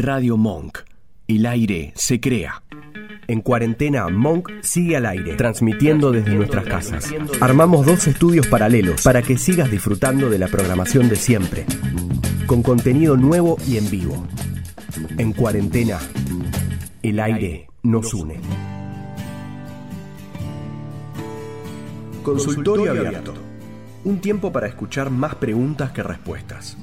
Radio Monk. El aire se crea. En cuarentena, Monk sigue al aire, transmitiendo desde nuestras casas. Armamos dos estudios paralelos para que sigas disfrutando de la programación de siempre, con contenido nuevo y en vivo. En cuarentena, el aire nos une. Consultorio abierto. Un tiempo para escuchar más preguntas que respuestas.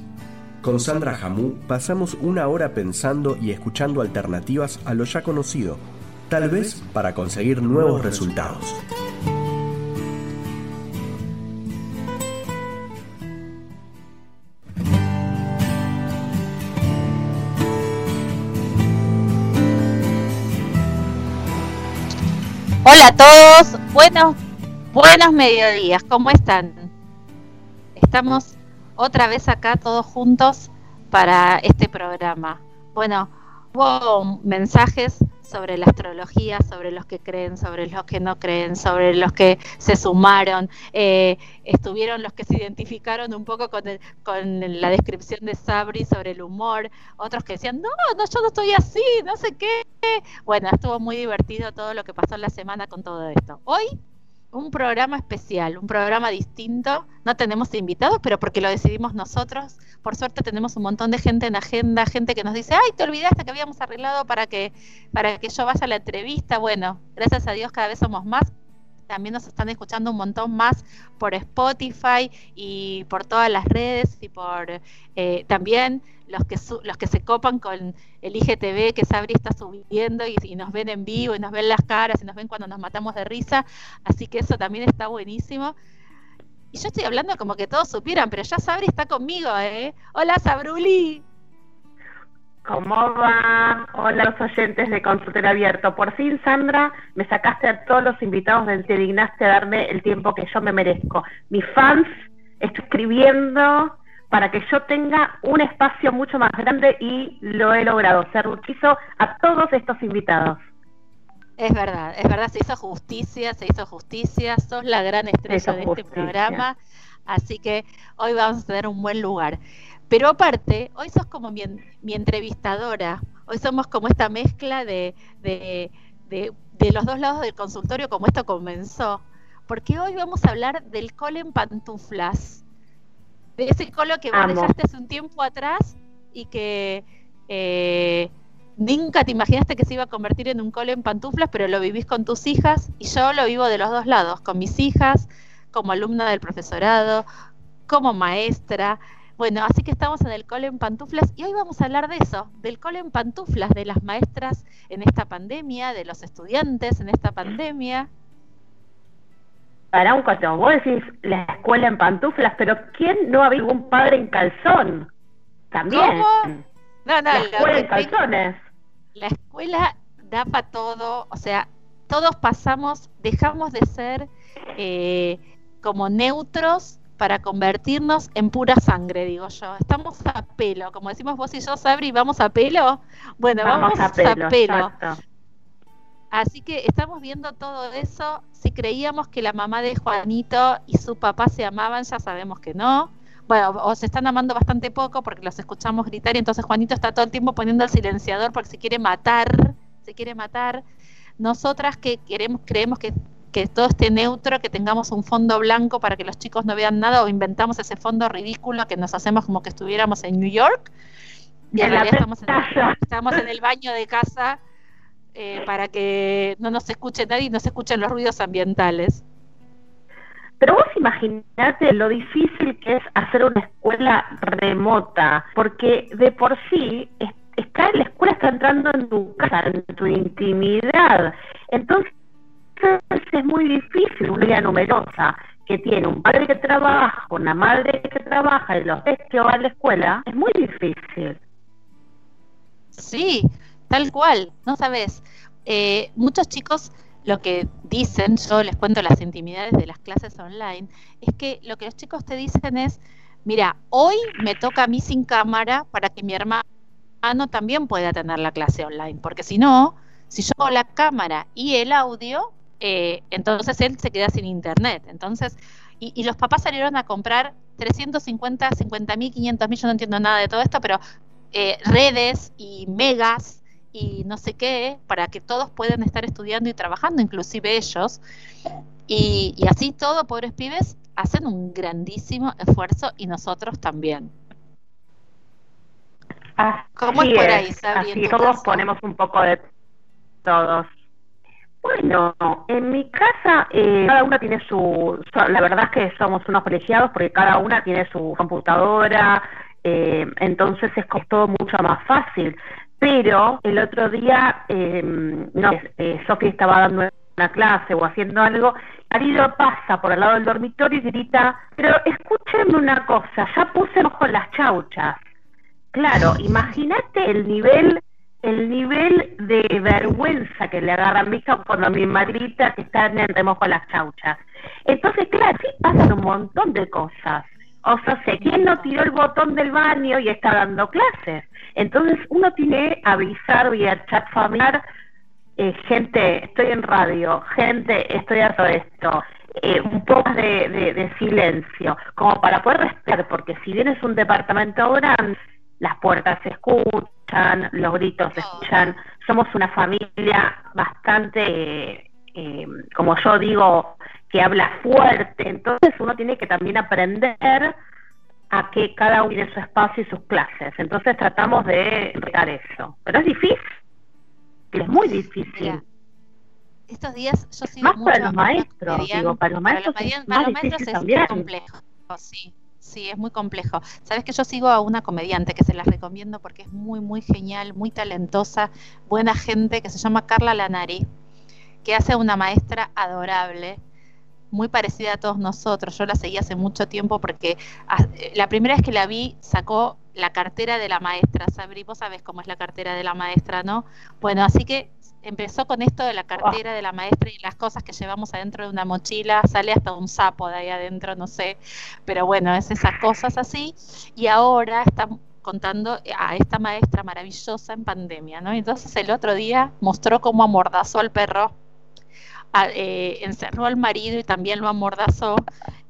Con Sandra Jamú pasamos una hora pensando y escuchando alternativas a lo ya conocido, tal vez para conseguir nuevos resultados. Hola a todos, buenos, buenos mediodías, ¿cómo están? Estamos otra vez acá todos juntos para este programa. Bueno, hubo mensajes sobre la astrología, sobre los que creen, sobre los que no creen, sobre los que se sumaron, eh, estuvieron los que se identificaron un poco con, con la descripción de Sabri sobre el humor, otros que decían, no, no, yo no estoy así, no sé qué. Bueno, estuvo muy divertido todo lo que pasó en la semana con todo esto. Hoy un programa especial, un programa distinto. No tenemos invitados, pero porque lo decidimos nosotros. Por suerte tenemos un montón de gente en agenda, gente que nos dice, ay, te olvidaste que habíamos arreglado para que, para que yo vaya a la entrevista. Bueno, gracias a Dios cada vez somos más. También nos están escuchando un montón más por Spotify y por todas las redes y por eh, también los que los que se copan con el IGTV que Sabri está subiendo y, nos ven en vivo y nos ven las caras y nos ven cuando nos matamos de risa, así que eso también está buenísimo. Y yo estoy hablando como que todos supieran, pero ya Sabri está conmigo, ¿eh? Hola Sabruli. ¿Cómo va? Hola los oyentes de Consultorio Abierto. Por fin, Sandra, me sacaste a todos los invitados, me te dignaste a darme el tiempo que yo me merezco. Mis fans, estoy escribiendo, para que yo tenga un espacio mucho más grande y lo he logrado. Ser a todos estos invitados. Es verdad, es verdad, se hizo justicia, se hizo justicia, sos la gran estrella de este programa, así que hoy vamos a tener un buen lugar. Pero aparte, hoy sos como mi, entrevistadora, hoy somos como esta mezcla de, de, de los dos lados del consultorio, como esto comenzó, porque hoy vamos a hablar del colen pantuflas de ese colo que vos dejaste hace un tiempo atrás y que eh, nunca te imaginaste que se iba a convertir en un colo en pantuflas, pero lo vivís con tus hijas y yo lo vivo de los dos lados, con mis hijas, como alumna del profesorado, como maestra. Bueno, así que estamos en el cole en pantuflas y hoy vamos a hablar de eso, del cole en pantuflas, de las maestras en esta pandemia, de los estudiantes en esta pandemia para un costo. Vos decís la escuela en pantuflas, pero ¿quién no ha visto un padre en calzón? También. ¿Cómo? No, no, la escuela en calzones. La escuela da para todo, o sea, todos pasamos, dejamos de ser eh, como neutros para convertirnos en pura sangre, digo yo. Estamos a pelo, como decimos vos y yo, Sabri, ¿vamos a pelo? Bueno, vamos, a pelo. Así que estamos viendo todo eso. Si creíamos que la mamá de Juanito y su papá se amaban, ya sabemos que no. Bueno, o se están amando bastante poco porque los escuchamos gritar y entonces Juanito está todo el tiempo poniendo el silenciador porque se quiere matar, se quiere matar. Nosotras que queremos, creemos que, que todo esté neutro, que tengamos un fondo blanco para que los chicos no vean nada o inventamos ese fondo ridículo que nos hacemos como que estuviéramos en New York. Y en, realidad estamos estamos en el baño de casa eh, para que no nos escuche nadie y no se escuchen los ruidos ambientales. Pero vos imaginate lo difícil que es hacer una escuela remota, porque de por sí está, la escuela está entrando en tu casa, en tu intimidad. Entonces es muy difícil una vida numerosa que tiene un padre que trabaja, una madre que trabaja y los tres que van a la escuela, es muy difícil. Sí, Tal cual, no sabes. Eh, muchos chicos lo que dicen, yo les cuento las intimidades de las clases online, es que lo que los chicos te dicen es, mira, hoy me toca a mí sin cámara para que mi hermano también pueda tener la clase online, porque si no, si yo hago la cámara y el audio, eh, entonces él se queda sin internet. Entonces, y, y, los papás salieron a comprar 350, 50 mil, 500 mil, yo no entiendo nada de todo esto, pero eh, redes y megas y no sé qué, para que todos puedan estar estudiando y trabajando, inclusive ellos. Y, así todo, pobres pibes, hacen un grandísimo esfuerzo y nosotros también. ¿Cómo es, por ahí, Así todos ponemos un poco de todos. Bueno, en mi casa eh, cada una tiene su, la verdad es que somos unos privilegiados porque cada una tiene su computadora, eh, entonces es todo mucho más fácil. Pero el otro día, eh, no, eh, Sofía estaba dando una clase o haciendo algo, marido pasa por al lado del dormitorio y grita, pero escúchenme una cosa, ya puse con las chauchas. Claro, imagínate el nivel el nivel de vergüenza que le agarra a mi hija cuando mi madrita que está en remojo las chauchas. Entonces, claro, sí pasan un montón de cosas. O sea, sé quién no tiró el botón del baño y está dando clases. Entonces, uno tiene que avisar vía chat familiar, eh, gente, estoy en radio, gente, estoy haciendo esto. Eh, un poco de, de, silencio, como para poder respetar, porque si bien es un departamento grande, las puertas se escuchan, los gritos se escuchan, somos una familia bastante, eh, como yo digo, que habla fuerte, entonces uno tiene que también aprender a que cada uno tiene su espacio y sus clases, entonces tratamos de regar eso, pero es difícil, es muy difícil. estos días yo sigo más para los maestros, digo, para los maestros, para los maestros es, es complejo, sí. Sí, es muy complejo. Sabes que yo sigo a una comediante que se las recomiendo porque es muy, muy genial, muy talentosa, buena gente, que se llama Carla Lanari, que hace una maestra adorable, muy parecida a todos nosotros. Yo la seguí hace mucho tiempo porque ah, la primera vez que la vi sacó la cartera de la maestra. Sabri, vos sabés cómo es la cartera de la maestra, ¿no? Bueno, así que empezó con esto de la cartera de la maestra y las cosas que llevamos adentro de una mochila, sale hasta un sapo de ahí adentro, no sé, pero bueno, es esas cosas así. Y ahora está contando a esta maestra maravillosa en pandemia, ¿no? Entonces el otro día mostró cómo amordazó al perro, eh, encerró al marido y también lo amordazó,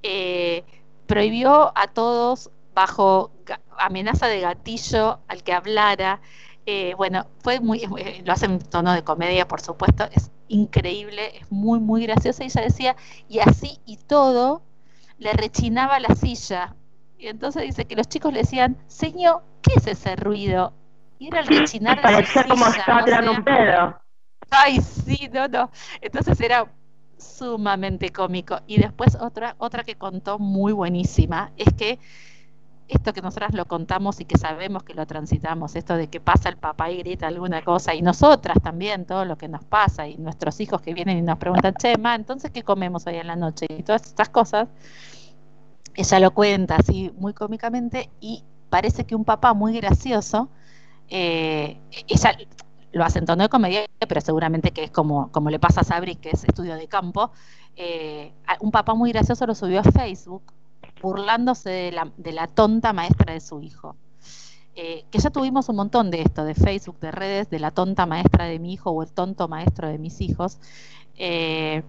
eh, prohibió a todos bajo amenaza de gatillo al que hablara, eh, bueno, fue muy, eh, lo hace en tono de comedia, por supuesto, es increíble, es muy, muy graciosa. Y ella decía, y así y todo, le rechinaba la silla. Y entonces dice que los chicos le decían, señor, ¿qué es ese ruido? Y era el rechinar de su como silla. un pedo. Ay, sí, no, no. Entonces era sumamente cómico. Y después otra, otra que contó muy buenísima, es que esto que nosotras lo contamos y que sabemos que lo transitamos, esto de que pasa el papá y grita alguna cosa, y nosotras también, todo lo que nos pasa, y nuestros hijos que vienen y nos preguntan, che, ma, entonces, ¿qué comemos hoy en la noche? Y todas estas cosas, ella lo cuenta así muy cómicamente, y parece que un papá muy gracioso, eh, ella lo hace en tono de comedia, pero seguramente que es como, como le pasa a Sabri, que es estudio de campo, eh, un papá muy gracioso lo subió a Facebook burlándose de la, de la tonta maestra de su hijo. Eh, que ya tuvimos un montón de esto, de Facebook, de redes, de la tonta maestra de mi hijo o el tonto maestro de mis hijos. Eh,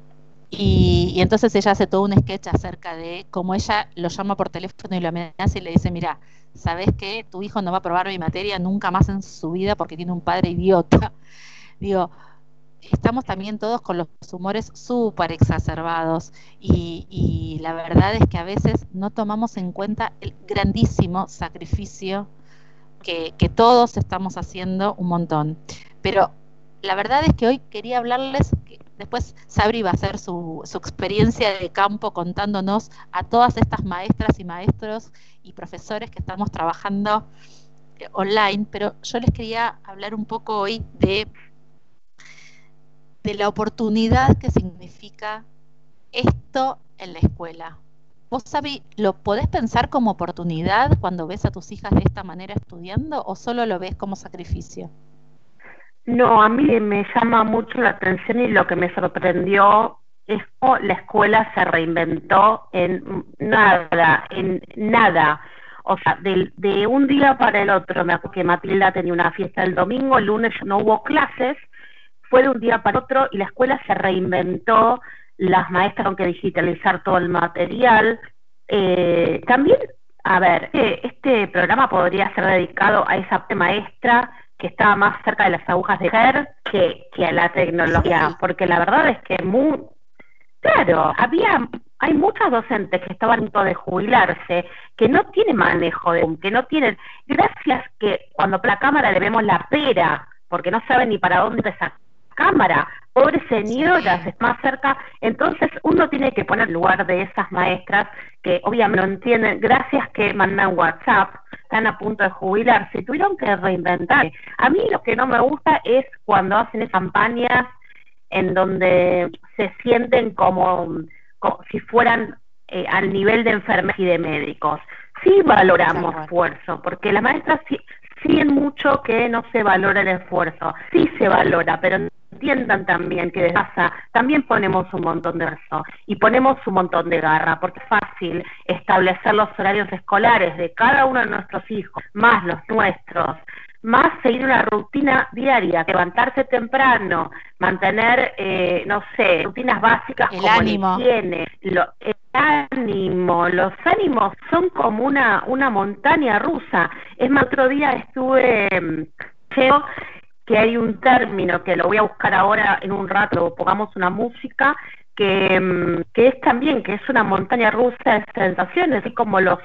y, entonces ella hace todo un sketch acerca de cómo ella lo llama por teléfono y lo amenaza y le dice, mira, ¿sabes qué? Tu hijo no va a probar mi materia nunca más en su vida porque tiene un padre idiota. Digo, estamos también todos con los humores súper exacerbados y, la verdad es que a veces no tomamos en cuenta el grandísimo sacrificio que, todos estamos haciendo un montón. Pero la verdad es que hoy quería hablarles, que después Sabri va a hacer su, experiencia de campo contándonos a todas estas maestras y maestros y profesores que estamos trabajando eh, online, pero yo les quería hablar un poco hoy de de la oportunidad que significa esto en la escuela. ¿Vos, Sabi, lo podés pensar como oportunidad cuando ves a tus hijas de esta manera estudiando o solo lo ves como sacrificio? No, a mí me llama mucho la atención y lo que me sorprendió es cómo la escuela se reinventó en nada, en nada. O sea, de, de un día para el otro, me acuerdo que Matilda tenía una fiesta el domingo, el lunes no hubo clases, fue de un día para otro y la escuela se reinventó, las maestras tuvieron que digitalizar todo el material. Eh, también a ver, eh, este programa podría ser dedicado a esa maestra que estaba más cerca de las agujas de Ger que, que a la tecnología, porque la verdad es que muy, claro, había, hay muchas docentes que estaban a punto de jubilarse, que no tienen manejo de que no tienen, gracias que cuando la cámara le vemos la pera, porque no saben ni para dónde esa cámara, pobre señoras, es más cerca, entonces uno tiene que poner lugar de esas maestras que obviamente no entienden, gracias que mandan WhatsApp, están a punto de jubilarse, tuvieron que reinventar. A mí lo que no me gusta es cuando hacen campañas en donde se sienten como, si fueran eh, al nivel de enfermeros y de médicos. Sí valoramos esfuerzo, porque las maestras sí, siguen mucho que no se valora el esfuerzo. Sí se valora, pero entiendan también que de casa también ponemos un montón de esfuerzo y ponemos un montón de garra, porque es fácil establecer los horarios escolares de cada uno de nuestros hijos, más los nuestros, más seguir una rutina diaria, levantarse temprano, mantener, eh, no sé, rutinas básicas el como ánimo. higiene, lo, el ánimo, los ánimos son como una, una montaña rusa. Es más, otro día estuve, creo, que hay un término que lo voy a buscar ahora en un rato, pongamos una música, que, mm, que es también, que es una montaña rusa de sensaciones, así como los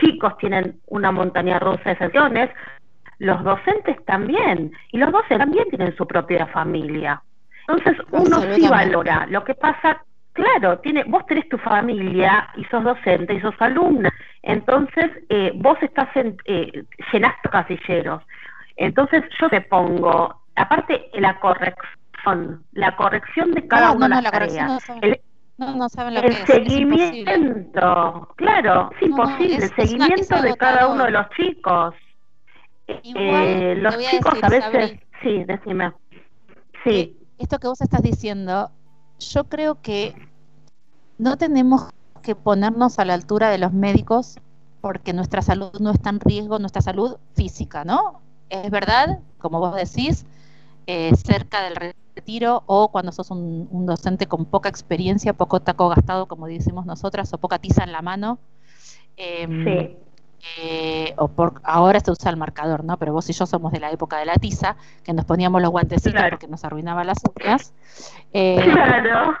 chicos tienen una montaña rusa de sensaciones, los docentes también, y los docentes también tienen su propia familia. Entonces uno sí valora, lo que pasa, claro, tiene, vos tenés tu familia y sos docente y sos alumna, entonces eh, vos estás en, eh, llenás casilleros, entonces yo te pongo, aparte la corrección, la corrección de cada una de las tareas. el, no, saben lo el seguimiento, claro, es imposible, el seguimiento de cada uno de los chicos. Eh, los chicos a, veces, sí, decime. Sí. Esto que vos estás diciendo, yo creo que no tenemos que ponernos a la altura de los médicos porque nuestra salud no está en riesgo, nuestra salud física, ¿no? es verdad, como vos decís, eh, cerca del retiro o cuando sos un, docente con poca experiencia, poco taco gastado, como decimos nosotras, o poca tiza en la mano. Em, sí. Eh, o por, ahora se usa el marcador, ¿no? Pero vos y yo somos de la época de la tiza, que nos poníamos los guantecitos porque nos arruinaba las uñas. Eh, claro.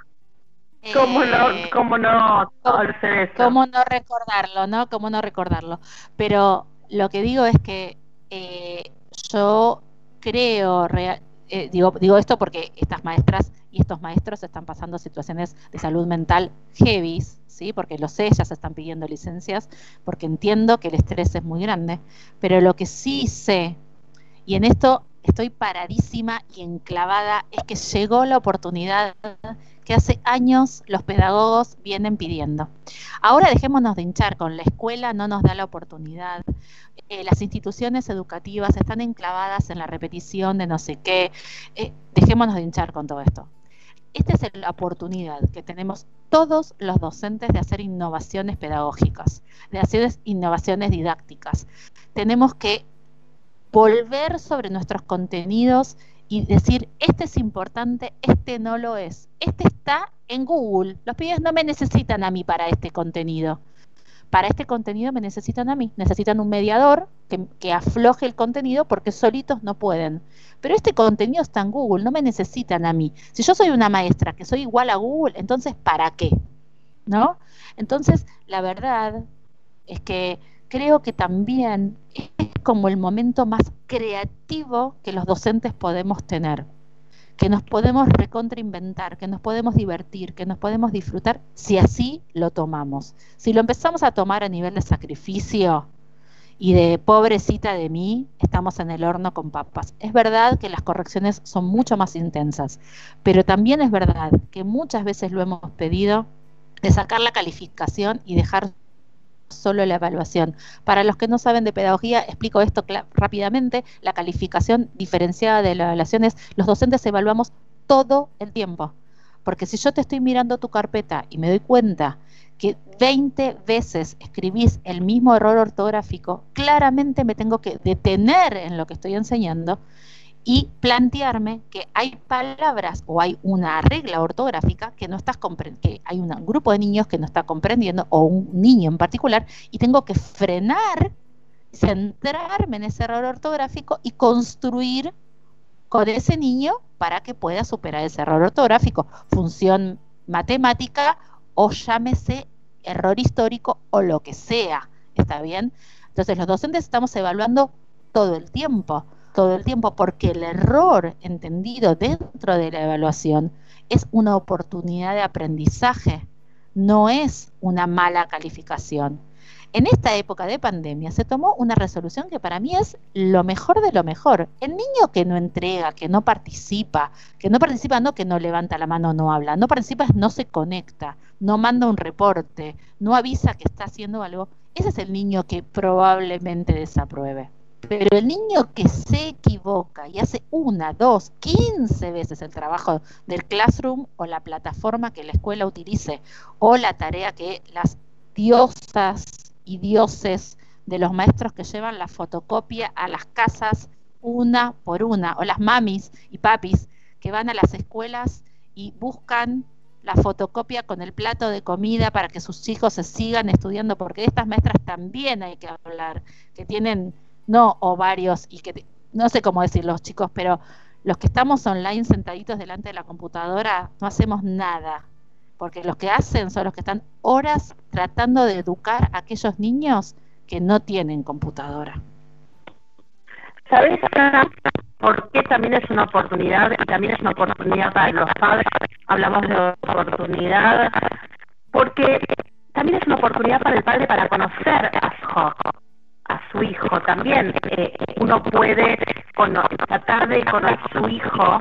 ¿Cómo no, cómo no, cómo no recordarlo, no? ¿Cómo no recordarlo? Pero lo que digo es que yo creo, eh, digo, digo esto porque estas maestras y estos maestros están pasando situaciones de salud mental heavy, ¿sí? porque lo sé, ya se están pidiendo licencias, porque entiendo que el estrés es muy grande, pero lo que sí sé, y en esto estoy paradísima y enclavada, es que llegó la oportunidad que hace años los pedagogos vienen pidiendo. Ahora dejémonos de hinchar con la escuela, no nos da la oportunidad. Eh, las instituciones educativas están enclavadas en la repetición de no sé qué. Eh, dejémonos de hinchar con todo esto. Esta es la oportunidad que tenemos todos los docentes de hacer innovaciones pedagógicas, de hacer innovaciones didácticas. Tenemos que volver sobre nuestros contenidos y decir, este es importante, este no lo es. Este está en Google. Los pibes no me necesitan a mí para este contenido. Para este contenido me necesitan a mí. Necesitan un mediador que, que afloje el contenido porque solitos no pueden. Pero este contenido está en Google, no me necesitan a mí. Si yo soy una maestra que soy igual a Google, entonces ¿para qué? ¿No? Entonces, la verdad es que creo que también como el momento más creativo que los docentes podemos tener, que nos podemos recontrainventar, que nos podemos divertir, que nos podemos disfrutar si así lo tomamos. Si lo empezamos a tomar a nivel de sacrificio y de pobrecita de mí, estamos en el horno con papas. Es verdad que las correcciones son mucho más intensas, pero también es verdad que muchas veces lo hemos pedido de sacar la calificación y dejar solo la evaluación. Para los que no saben de pedagogía, explico esto rápidamente. La calificación diferenciada de la evaluación es los docentes evaluamos todo el tiempo. Porque si yo te estoy mirando tu carpeta y me doy cuenta que 20 veces escribís el mismo error ortográfico, claramente me tengo que detener en lo que estoy enseñando y plantearme que hay palabras o hay una regla ortográfica que no estás que hay un grupo de niños que no está comprendiendo o un niño en particular y tengo que frenar, centrarme en ese error ortográfico y construir con ese niño para que pueda superar ese error ortográfico, función matemática o llámese error histórico o lo que sea, ¿está bien? Entonces los docentes estamos evaluando todo el tiempo todo el tiempo, porque el error entendido dentro de la evaluación es una oportunidad de aprendizaje, no es una mala calificación. En esta época de pandemia se tomó una resolución que para mí es lo mejor de lo mejor. El niño que no entrega, que no participa, que no participa no que no levanta la mano, no habla, no participa no se conecta, no manda un reporte, no avisa que está haciendo algo, ese es el niño que probablemente desapruebe. Pero el niño que se equivoca y hace una, dos, quince veces el trabajo del classroom o la plataforma que la escuela utilice o la tarea que las diosas y dioses de los maestros que llevan la fotocopia a las casas una por una, o las mamis y papis que van a las escuelas y buscan la fotocopia con el plato de comida para que sus hijos se sigan estudiando, porque de estas maestras también hay que hablar, que tienen no ovarios y que no sé cómo decir los chicos, pero los que estamos online sentaditos delante de la computadora no hacemos nada, porque los que hacen son los que están horas tratando de educar a aquellos niños que no tienen computadora. ¿Sabes por qué también es una oportunidad? Y también es una oportunidad para los padres. Hablamos de oportunidad, porque también es una oportunidad para el padre para conocer a su a su hijo también. Eh, uno puede tratar de conocer a su hijo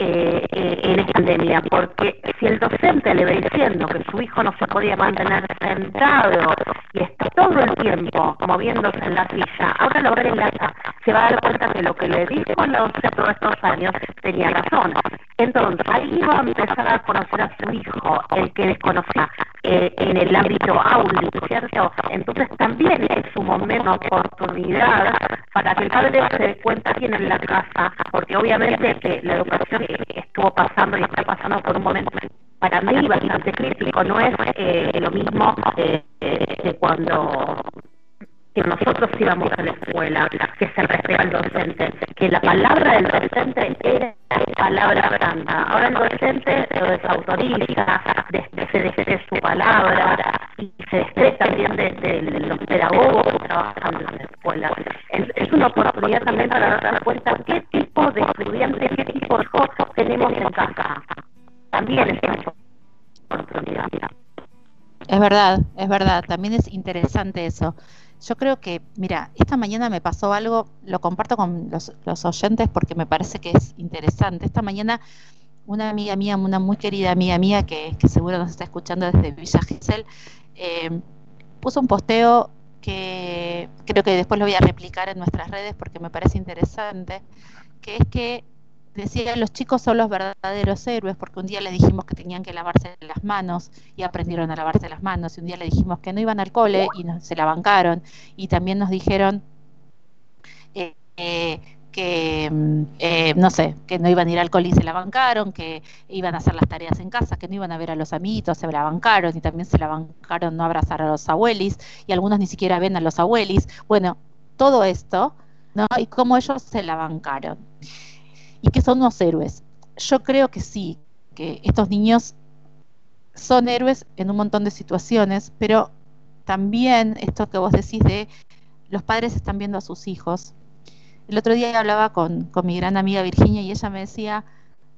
eh, eh, en esta pandemia, porque si el docente le va diciendo que su hijo no se podía mantener sentado y está todo el tiempo moviéndose en la silla, ahora lo ve en la se va a dar cuenta que lo que le dijo el docente todos estos años tenía razón. Entonces, ahí va a empezar a conocer a su hijo, el que desconocía eh, en el ámbito áulico, ¿cierto? Entonces también es un momento, oportunidad para que el padre se dé cuenta quién en la casa, porque obviamente la educación estuvo pasando y está pasando por un momento para mí bastante crítico. No es eh, lo mismo eh, eh, cuando que nosotros íbamos a la escuela, que se respeta al docente, que la palabra del docente era palabra santa. Ahora el docente lo desautoriza, se desde su palabra y se desde también desde los pedagogos trabajando en la escuela. Es, una oportunidad también para dar cuenta qué tipo de estudiantes, de cosas tenemos en casa. También es oportunidad. Es verdad, es verdad, también es interesante eso. Yo creo que, mira, esta mañana me pasó algo, lo comparto con los, oyentes porque me parece que es interesante. Esta mañana una amiga mía, una muy querida amiga mía que, seguro nos está escuchando desde Villa Gesell, eh, puso un posteo que creo que después lo voy a replicar en nuestras redes porque me parece interesante, que es que decía los chicos son los verdaderos héroes porque un día les dijimos que tenían que lavarse las manos y aprendieron a lavarse las manos y un día les dijimos que no iban al cole y se la bancaron y también nos dijeron eh, eh, que mm, eh, no sé, que no iban a ir al cole y se la bancaron, que iban a hacer las tareas en casa, que no iban a ver a los amiguitos, se la bancaron y también se la bancaron no abrazar a los abuelis y algunos ni siquiera ven a los abuelis. Bueno, todo esto, ¿no? Y cómo ellos se la bancaron y que son unos héroes. Yo creo que sí, que estos niños son héroes en un montón de situaciones, pero también esto que vos decís de los padres están viendo a sus hijos. El otro día hablaba con, con mi gran amiga Virginia y ella me decía,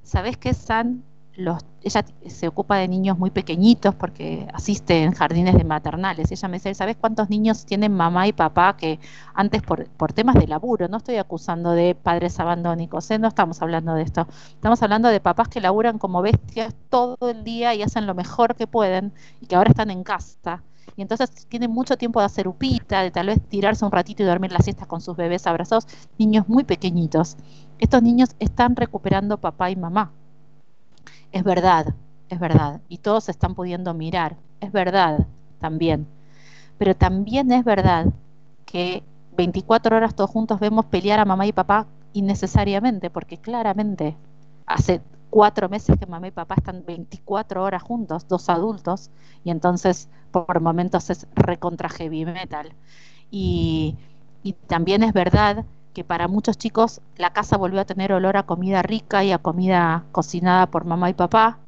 ¿sabés qué, San? Ella se ocupa de niños muy pequeñitos porque asiste en jardines de maternales. ella me dice, ¿sabes cuántos niños tienen mamá y papá que antes por, por temas de laburo, no estoy acusando de padres abandónicos, ¿eh? no estamos hablando de esto, estamos hablando de papás que laburan como bestias todo el día y hacen lo mejor que pueden y que ahora están en casa. Y entonces tienen mucho tiempo de hacer upita, de tal vez tirarse un ratito y dormir las siestas con sus bebés abrazados, niños muy pequeñitos. Estos niños están recuperando papá y mamá es verdad, es verdad. Y todos están pudiendo mirar. Es verdad también. Pero también es verdad que 24 horas todos juntos vemos pelear a mamá y papá innecesariamente, porque claramente hace cuatro meses que mamá y papá están 24 horas juntos, dos adultos, y entonces por momentos es recontra heavy metal. Y, y también es verdad que para muchos chicos la casa volvió a tener olor a comida rica y a comida cocinada por mamá y papá,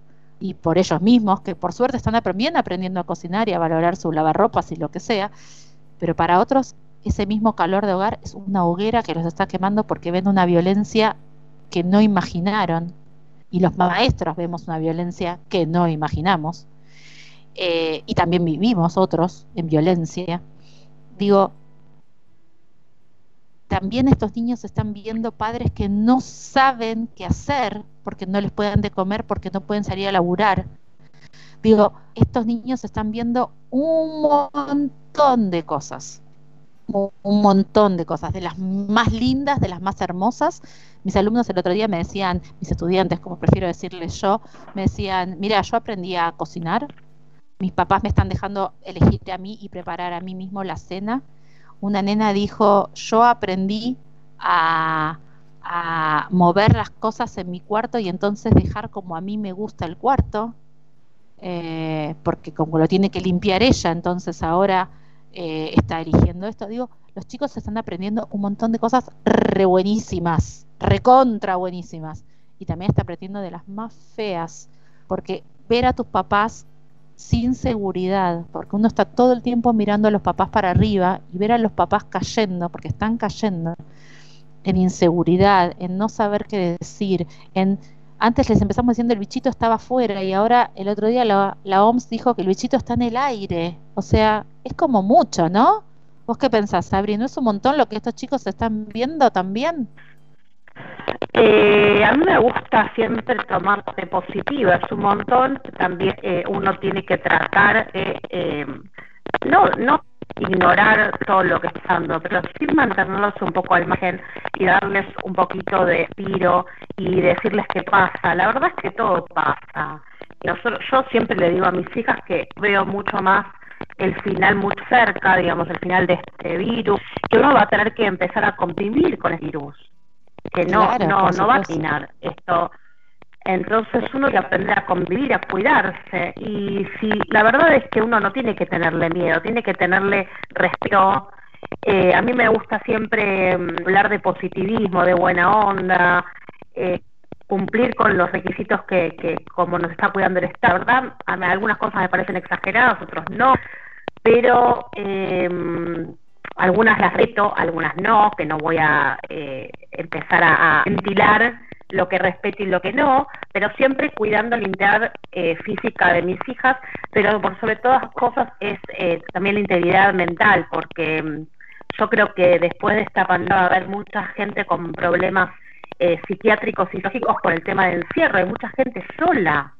y por ellos mismos, que por suerte están aprendiendo, aprendiendo a cocinar y a valorar su lavarropas y lo que sea, pero para otros ese mismo calor de hogar es una hoguera que los está quemando porque ven una violencia que no imaginaron y los maestros vemos una violencia que no imaginamos eh, y también vivimos otros en violencia. Digo, también estos niños están viendo padres que no saben qué hacer porque no les pueden de comer, porque no pueden salir a laburar. Digo, estos niños están viendo un montón de cosas un montón de cosas, de las más lindas, de las más hermosas. Mis alumnos el otro día me decían, mis estudiantes, como prefiero decirles yo, me decían, mira, yo aprendí a cocinar, mis papás me están dejando elegir a mí y preparar a mí mismo la cena. Una nena dijo, yo aprendí a, mover las cosas en mi cuarto y entonces dejar como a mí me gusta el cuarto, eh, porque como lo tiene que limpiar ella, entonces ahora eh, está eligiendo esto. Digo, los chicos están aprendiendo un montón de cosas re buenísimas, recontra buenísimas. Y también está aprendiendo de las más feas, porque ver a tus papás sin seguridad, porque uno está todo el tiempo mirando a los papás para arriba y ver a los papás cayendo, porque están cayendo en inseguridad, en no saber qué decir, en antes les empezamos diciendo el bichito estaba afuera y ahora el otro día la, OMS dijo que el bichito está en el aire. O sea, es como mucho, ¿no? ¿Vos qué pensás, Sabri? ¿No es un montón lo que estos chicos están viendo también? Eh, a mí me gusta siempre tomar de positiva, es un montón. También eh, uno tiene que tratar, eh, no, no ignorar todo lo que está pasando, pero sí mantenerlos un poco al margen y darles un poquito de tiro y decirles qué pasa. La verdad es que todo pasa. Yo, yo siempre le digo a mis hijas que veo mucho más el final muy cerca, digamos, el final de este virus, que uno va a tener que empezar a convivir con el virus, que no, no, no va a terminar esto entonces uno que aprender a convivir, a cuidarse. Y si la verdad es que uno no tiene que tenerle miedo, tiene que tenerle respeto. Eh, a mí me gusta siempre mm, hablar de positivismo, de buena onda, eh, cumplir con los requisitos que, que como nos está cuidando el Estado, ¿verdad? A mí algunas cosas me parecen exageradas, otros no, pero eh, algunas las reto, algunas no, que no voy a eh, empezar a, a ventilar lo que respeto y lo que no, pero siempre cuidando la integridad eh, física de mis hijas, pero por sobre todas cosas es eh, también la integridad mental, porque mm, yo creo que después de esta pandemia va a haber mucha gente con problemas eh, psiquiátricos y lógicos por el tema del encierro, hay mucha gente sola,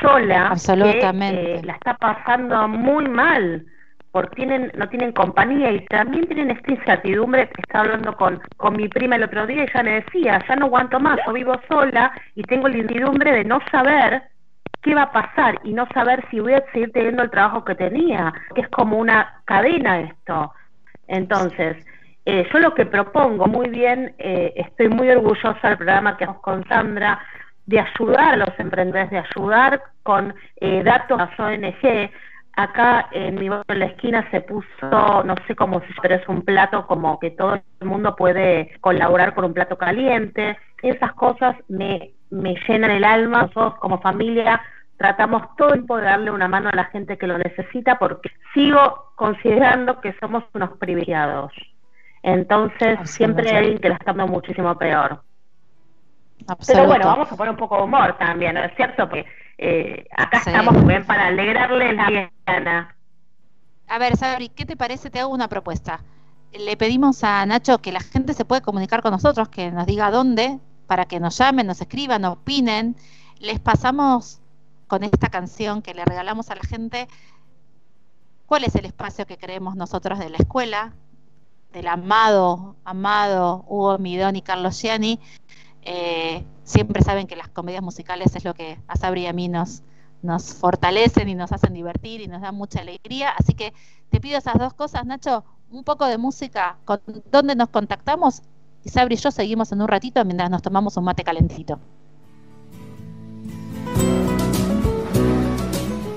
sola, Absolutamente. que la está pasando muy mal porque tienen, no tienen compañía y también tienen esta incertidumbre estaba hablando con, con mi prima el otro día y ella me decía, ya no aguanto más, yo vivo sola y tengo la incertidumbre de no saber qué va a pasar y no saber si voy a seguir teniendo el trabajo que tenía, que es como una cadena esto. Entonces, eh, yo lo que propongo, muy bien, eh, estoy muy orgullosa del programa que hacemos con Sandra, de ayudar a los emprendedores, de ayudar con eh, datos a ONG, Acá en mi en la esquina se puso, no sé cómo si, pero es un plato como que todo el mundo puede colaborar con un plato caliente. Esas cosas me, me llenan el alma. Nosotros como familia tratamos todo el tiempo de darle una mano a la gente que lo necesita porque sigo considerando que somos unos privilegiados. Entonces siempre hay alguien que la está dando muchísimo peor. Pero bueno, vamos a poner un poco de humor también, ¿no es cierto? Que eh, acá estamos bien para alegrarle la mañana. A ver, Sabri, ¿qué te parece? Te hago una propuesta. Le pedimos a Nacho que la gente se puede comunicar con nosotros, que nos diga dónde, para que nos llamen, nos escriban, opinen. Les pasamos con esta canción que le regalamos a la gente cuál es el espacio que creemos nosotros de la escuela, del amado, amado Hugo Midón y Carlos Gianni, eh, siempre saben que las comedias musicales es lo que a Sabri y a mí nos, nos fortalecen y nos hacen divertir y nos dan mucha alegría. Así que te pido esas dos cosas, Nacho, un poco de música, con, ¿dónde nos contactamos? y Sabri y yo seguimos en un ratito mientras nos tomamos un mate calentito.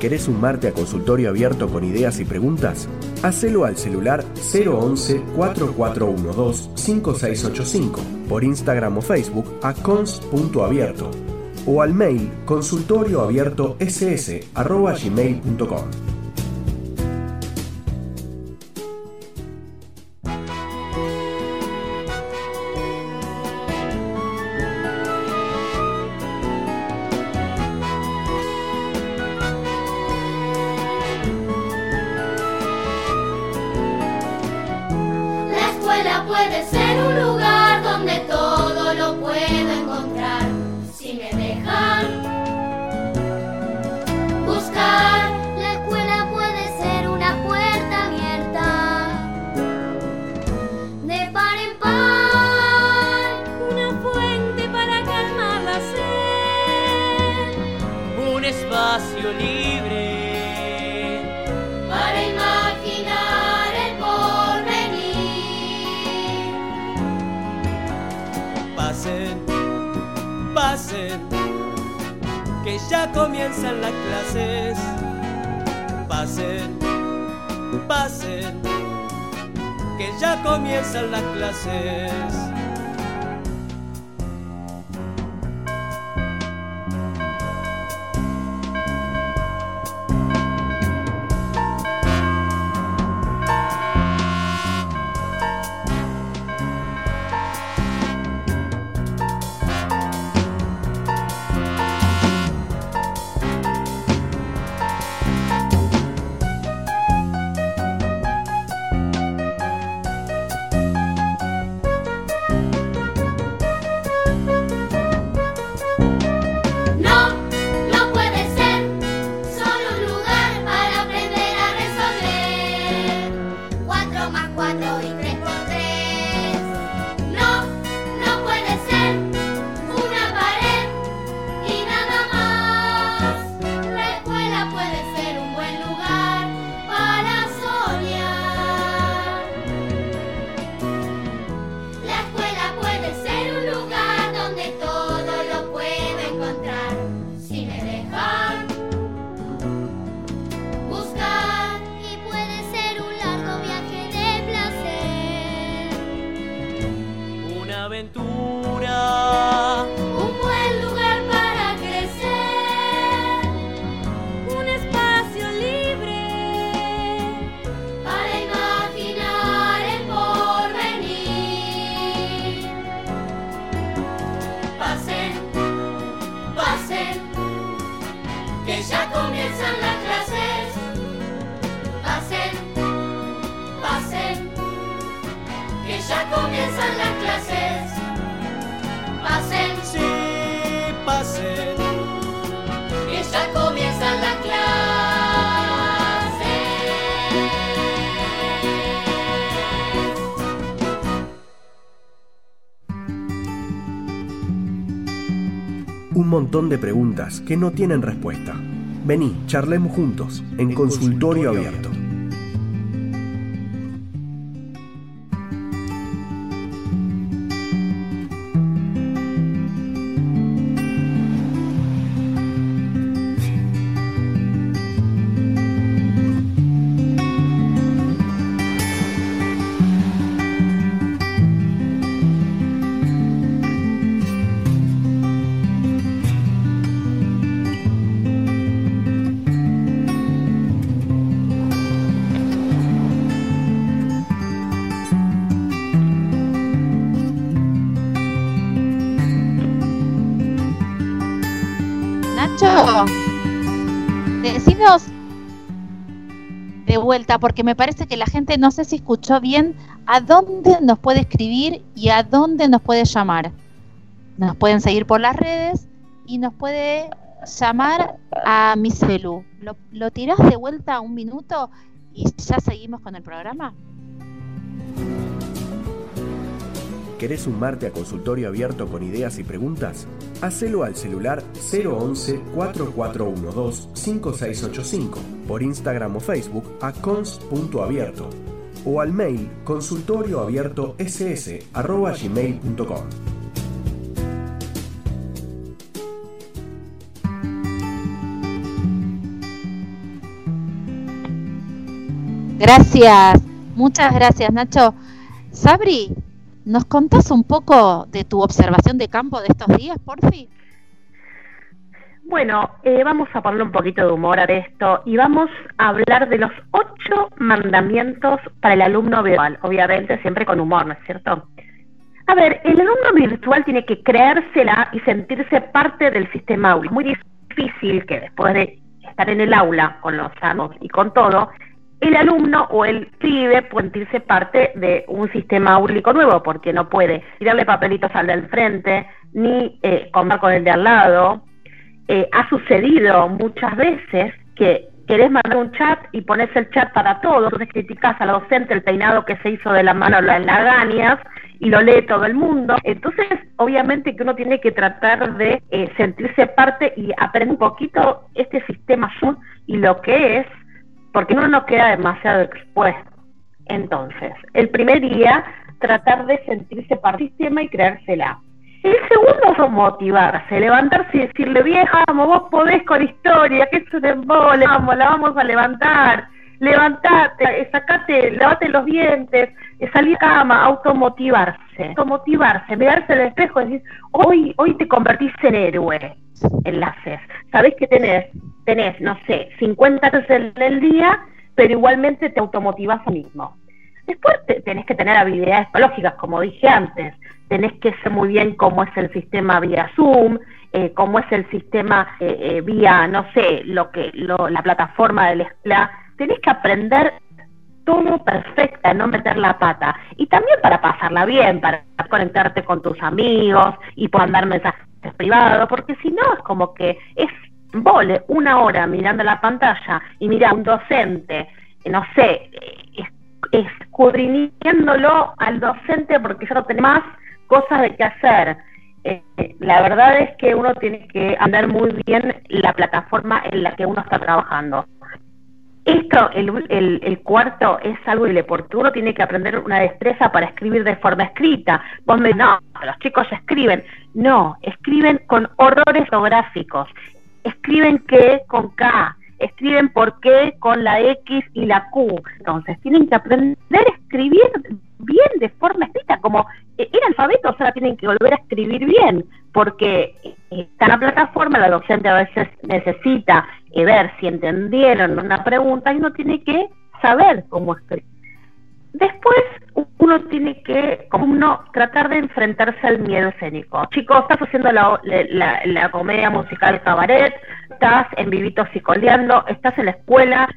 ¿Querés sumarte a consultorio abierto con ideas y preguntas? Hacelo al celular 011-4412-5685, por Instagram o Facebook a cons.abierto o al mail consultorioabiertoss.gmail.com. puede ser. ya comienzan las clases. Pasen, pasen, que ya comienzan las clases. Montón de preguntas que no tienen respuesta. Vení, charlemos juntos en, consultorio, abierto. Porque me parece que la gente no sé si escuchó bien a dónde nos puede escribir y a dónde nos puede llamar. Nos pueden seguir por las redes y nos puede llamar a mi celu. ¿Lo, lo tirás de vuelta un minuto y ya seguimos con el programa? ¿Querés sumarte a consultorio abierto con ideas y preguntas? Hacelo al celular 011-4412-5685, por Instagram o Facebook a cons.abierto o al mail consultorio abierto ss.gmail.com. Gracias, muchas gracias Nacho. Sabri, ¿nos contás un poco de tu observación de campo de estos días, por fin? Bueno, eh, vamos a ponerle un poquito de humor a esto y vamos a hablar de los ocho mandamientos para el alumno virtual, obviamente siempre con humor, ¿no es cierto? A ver, el alumno virtual tiene que creérsela y sentirse parte del sistema aula. Muy difícil que después de estar en el aula con los alumnos y con todo, el alumno o el pibe puede sentirse parte de un sistema áulico nuevo, porque no puede tirarle papelitos al del frente, ni eh, comer con el de al lado, eh, ha sucedido muchas veces que querés mandar un chat y pones el chat para todos, entonces criticas al docente el peinado que se hizo de la mano en lagañas y lo lee todo el mundo. Entonces, obviamente que uno tiene que tratar de eh, sentirse parte y aprender un poquito este sistema Zoom y lo que es, porque uno no queda demasiado expuesto. Entonces, el primer día, tratar de sentirse parte del sistema y creérsela. El segundo fue motivarse, levantarse y decirle, vieja, vamos, vos podés con historia, que es un embole, vamos, la vamos a levantar, levantate, sacate, lavate los dientes, salir a cama, automotivarse, automotivarse, mirarse al espejo y decir, hoy, hoy te convertiste en héroe, enlaces, sabés que tenés, tenés, no sé, 50 veces en el día, pero igualmente te automotivas a mismo. Después tenés que tener habilidades psicológicas, como dije antes, tenés que ser muy bien cómo es el sistema vía Zoom, eh, cómo es el sistema eh, eh, vía, no sé, lo que la plataforma de la tenés que aprender todo perfecta, no meter la pata. Y también para pasarla bien, para conectarte con tus amigos y mandar mensajes privados, porque si no es como que es vole una hora mirando la pantalla y mira a un docente, no sé, escudriñándolo al docente porque ya no tiene más cosas de qué hacer. Eh, la verdad es que uno tiene que andar muy bien la plataforma en la que uno está trabajando. Esto, el, el, cuarto, es algo porque uno tiene que aprender una destreza para escribir de forma escrita. Vos me no, los chicos escriben. No, escriben con horrores geográficos. Escriben que con K, escriben por qué con la X y la Q. Entonces, tienen que aprender a escribir bien de forma escrita, como el alfabeto, o sea, tienen que volver a escribir bien, porque está la plataforma, la docente a veces necesita eh, ver si entendieron una pregunta y uno tiene que saber cómo escribir. Después uno tiene que, como uno, tratar de enfrentarse al miedo escénico. Chicos, estás haciendo la, la, comedia musical cabaret, estás en Vivito Psicoleando, estás en la escuela,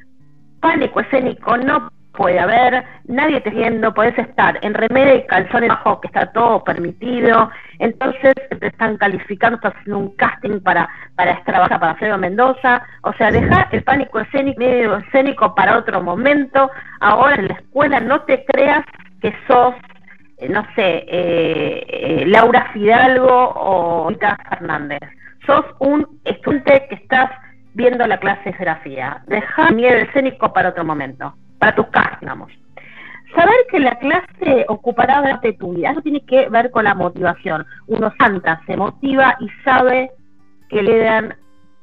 pánico escénico, no puede haber, nadie te viendo, puedes estar en remera y calzones bajo, que está todo permitido, entonces te están calificando, estás haciendo un casting para, para trabajar para Alfredo Mendoza, o sea, deja el pánico escénico, medio escénico para otro momento, ahora en la escuela no te creas que sos, eh, no sé, eh, eh, Laura Fidalgo o Rita Fernández, sos un estudiante que estás viendo la clase de geografía, deja el miedo escénico para otro momento para tus casas, digamos. Saber que la clase ocupará de tu vida, eso tiene que ver con la motivación. Uno santa, se motiva y sabe que le dan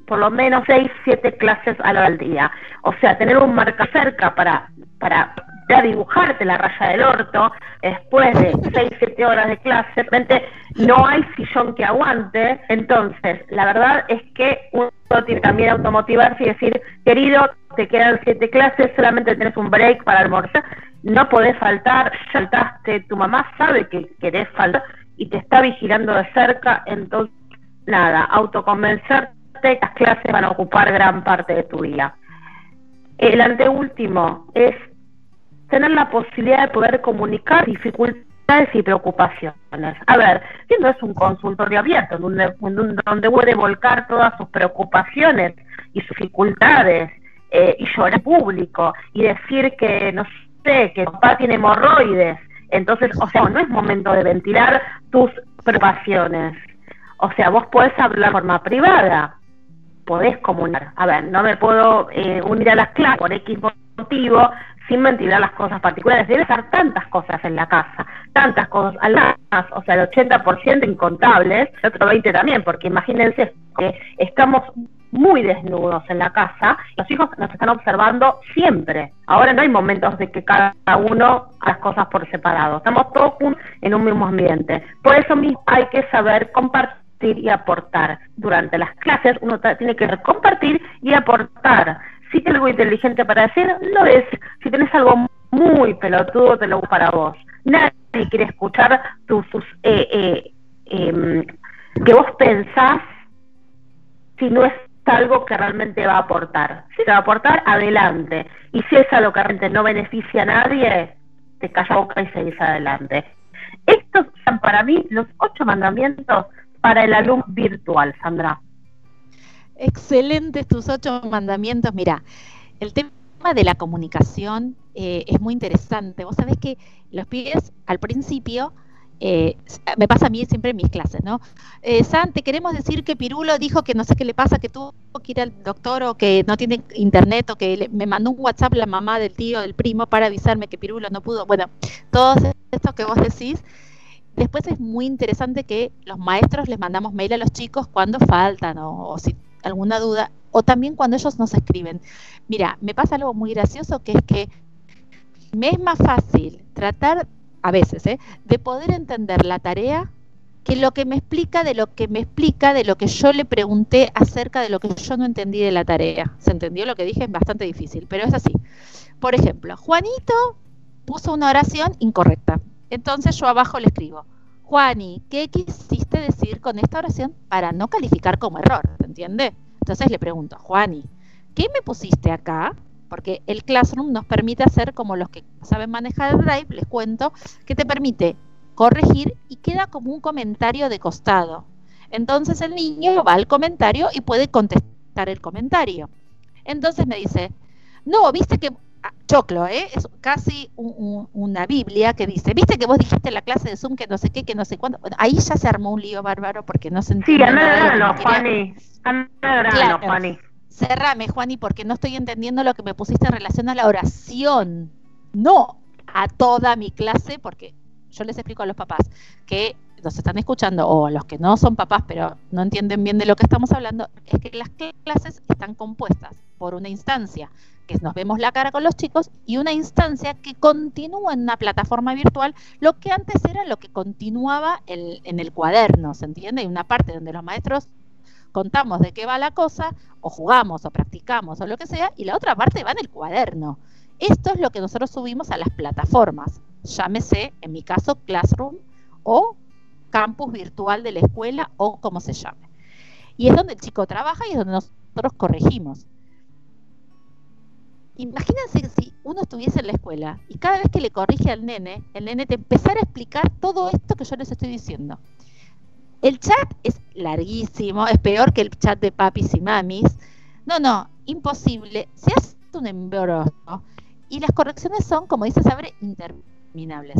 por lo menos seis, siete clases al día. O sea, tener un marca cerca para, para ya dibujarte la raya del orto después de seis, siete horas de clase, realmente no hay sillón que aguante. Entonces, la verdad es que uno tiene también automotivarse y decir, querido, te quedan siete clases, solamente tenés un break para almorzar, no podés faltar, saltaste, tu mamá sabe que querés faltar y te está vigilando de cerca, entonces, nada, autoconvencerte, las clases van a ocupar gran parte de tu día. El anteúltimo es tener la posibilidad de poder comunicar dificultades y preocupaciones. A ver, si no es un consultorio abierto, donde, donde puede volcar todas sus preocupaciones y sus dificultades eh, y llorar público y decir que, no sé, que papá tiene hemorroides. Entonces, o sea, no es momento de ventilar tus preocupaciones. O sea, vos podés hablar de forma privada, podés comunicar. A ver, no me puedo eh, unir a las clases por X motivo, sin ventilar las cosas particulares. Debe estar tantas cosas en la casa, tantas cosas, más, o sea, el 80% incontables, el otro 20% también, porque imagínense que estamos muy desnudos en la casa, los hijos nos están observando siempre. Ahora no hay momentos de que cada uno haga las cosas por separado, estamos todos en un mismo ambiente. Por eso mismo hay que saber compartir y aportar. Durante las clases uno tiene que compartir y aportar. Si tienes algo inteligente para decir, lo es. Si tienes algo muy pelotudo, te lo para vos. Nadie quiere escuchar tus, eh, eh, em, que vos pensás si no es algo que realmente va a aportar. Si te va a aportar, adelante. Y si es algo que realmente no beneficia a nadie, te calla boca y seguís adelante. Estos son para mí los ocho mandamientos para el alumno virtual, Sandra. Excelentes tus ocho mandamientos. Mira, el tema de la comunicación eh, es muy interesante. Vos sabés que los pibes al principio eh, me pasa a mí siempre en mis clases, ¿no? Eh, San, te queremos decir que Pirulo dijo que no sé qué le pasa, que tuvo que ir al doctor o que no tiene internet o que me mandó un WhatsApp la mamá del tío, del primo para avisarme que Pirulo no pudo. Bueno, todo esto que vos decís. Después es muy interesante que los maestros les mandamos mail a los chicos cuando faltan o si alguna duda, o también cuando ellos nos escriben. Mira, me pasa algo muy gracioso que es que me es más fácil tratar a veces, ¿eh? de poder entender la tarea que lo que me explica de lo que me explica de lo que yo le pregunté acerca de lo que yo no entendí de la tarea. ¿Se entendió lo que dije? Es bastante difícil, pero es así. Por ejemplo, Juanito puso una oración incorrecta. Entonces yo abajo le escribo, Juani, ¿qué quisiste decir con esta oración para no calificar como error? ¿Se entiende? Entonces le pregunto, Juani, ¿qué me pusiste acá? porque el Classroom nos permite hacer como los que saben manejar el Drive, les cuento, que te permite corregir y queda como un comentario de costado. Entonces el niño va al comentario y puede contestar el comentario. Entonces me dice, no, viste que, choclo, ¿eh? es casi una Biblia que dice, viste que vos dijiste en la clase de Zoom que no sé qué, que no sé cuándo. ahí ya se armó un lío bárbaro porque no se entiende. Sí, anda Juani. Anda Juani cerrame, Juani, porque no estoy entendiendo lo que me pusiste en relación a la oración. No a toda mi clase, porque yo les explico a los papás que nos están escuchando, o a los que no son papás, pero no entienden bien de lo que estamos hablando, es que las clases están compuestas por una instancia que nos vemos la cara con los chicos y una instancia que continúa en una plataforma virtual, lo que antes era lo que continuaba en el cuaderno, ¿se entiende? Y una parte donde los maestros contamos de qué va la cosa, o jugamos, o practicamos, o lo que sea, y la otra parte va en el cuaderno. Esto es lo que nosotros subimos a las plataformas, llámese, en mi caso, Classroom o campus virtual de la escuela o como se llame. Y es donde el chico trabaja y es donde nosotros corregimos. Imagínense si uno estuviese en la escuela y cada vez que le corrige al nene, el nene te empezara a explicar todo esto que yo les estoy diciendo. El chat es larguísimo, es peor que el chat de papis y mamis. No, no, imposible. Se hace un embrollo y las correcciones son, como dice Sabre, interminables.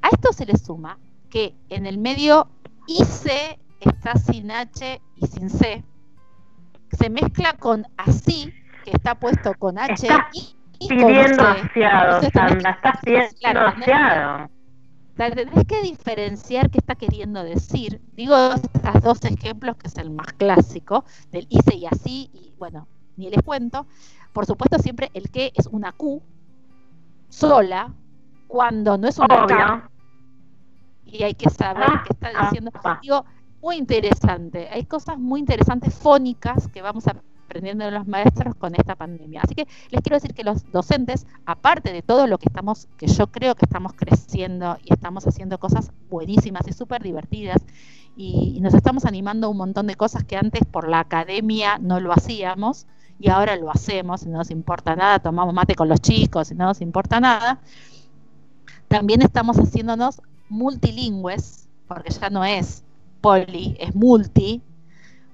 A esto se le suma que en el medio IC está sin H y sin C. Se mezcla con así, que está puesto con H y, pidiendo demasiado, Sandra, estás pidiendo demasiado tenés que diferenciar qué está queriendo decir. Digo estos dos ejemplos, que es el más clásico, del hice y así, y bueno, ni les cuento. Por supuesto, siempre el que es una Q sola, cuando no es una K. Y hay que saber qué está ah, diciendo. Ah. Digo, muy interesante. Hay cosas muy interesantes fónicas que vamos a aprendiendo de los maestros con esta pandemia. Así que les quiero decir que los docentes, aparte de todo lo que estamos, que yo creo que estamos creciendo y estamos haciendo cosas buenísimas y súper divertidas, y, nos estamos animando a un montón de cosas que antes por la academia no lo hacíamos, y ahora lo hacemos, y no nos importa nada, tomamos mate con los chicos, y no nos importa nada. También estamos haciéndonos multilingües, porque ya no es poli, es multi,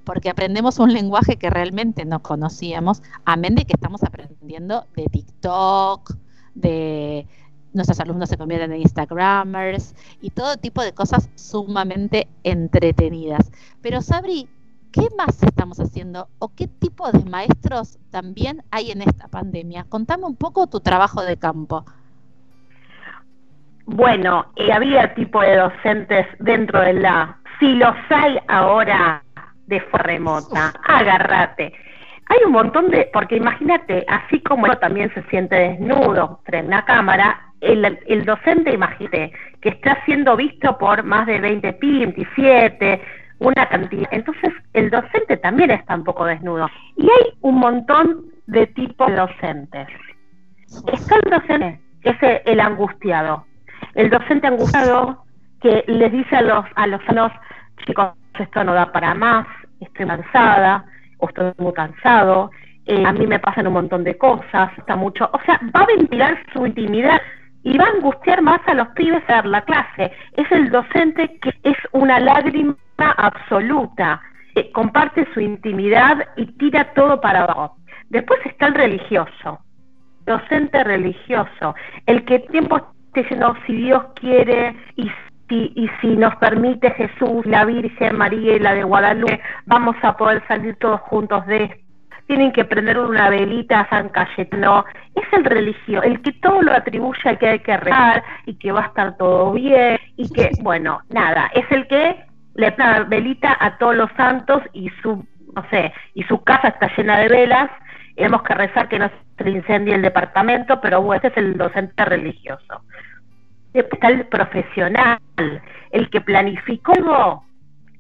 porque aprendemos un lenguaje que realmente no conocíamos, amén de que estamos aprendiendo de TikTok, de nuestros alumnos se convierten en Instagramers y todo tipo de cosas sumamente entretenidas. Pero Sabri, ¿qué más estamos haciendo o qué tipo de maestros también hay en esta pandemia? Contame un poco tu trabajo de campo. Bueno, eh, había tipo de docentes dentro de la... Si los hay ahora de forma remota, agárrate. Hay un montón de... Porque imagínate, así como uno también se siente desnudo frente a una cámara, el, el docente, imagínate, que está siendo visto por más de 20 pi, 27, una cantidad. Entonces, el docente también está un poco desnudo. Y hay un montón de tipos de docentes. Está el docente, que es el angustiado. El docente angustiado que les dice a los, a los alumnos, chicos, esto no da para más, estoy cansada, o estoy muy cansado, eh, a mí me pasan un montón de cosas, está mucho, o sea, va a ventilar su intimidad y va a angustiar más a los pibes a dar la clase. Es el docente que es una lágrima absoluta, comparte su intimidad y tira todo para abajo. Después está el religioso, docente religioso, el que tiempo diciendo si Dios quiere y si, y si nos permite Jesús, la Virgen María y la de Guadalupe, vamos a poder salir todos juntos de esto tienen que prender una velita a San Cayetano. Es el religio, el que todo lo atribuye a que hay que rezar y que va a estar todo bien y que, bueno, nada, es el que le pone velita a todos los santos y su, no sé, y su casa está llena de velas. Tenemos que rezar que no se incendie el departamento, pero bueno, ese es el docente religioso. Está el profesional, el que planificó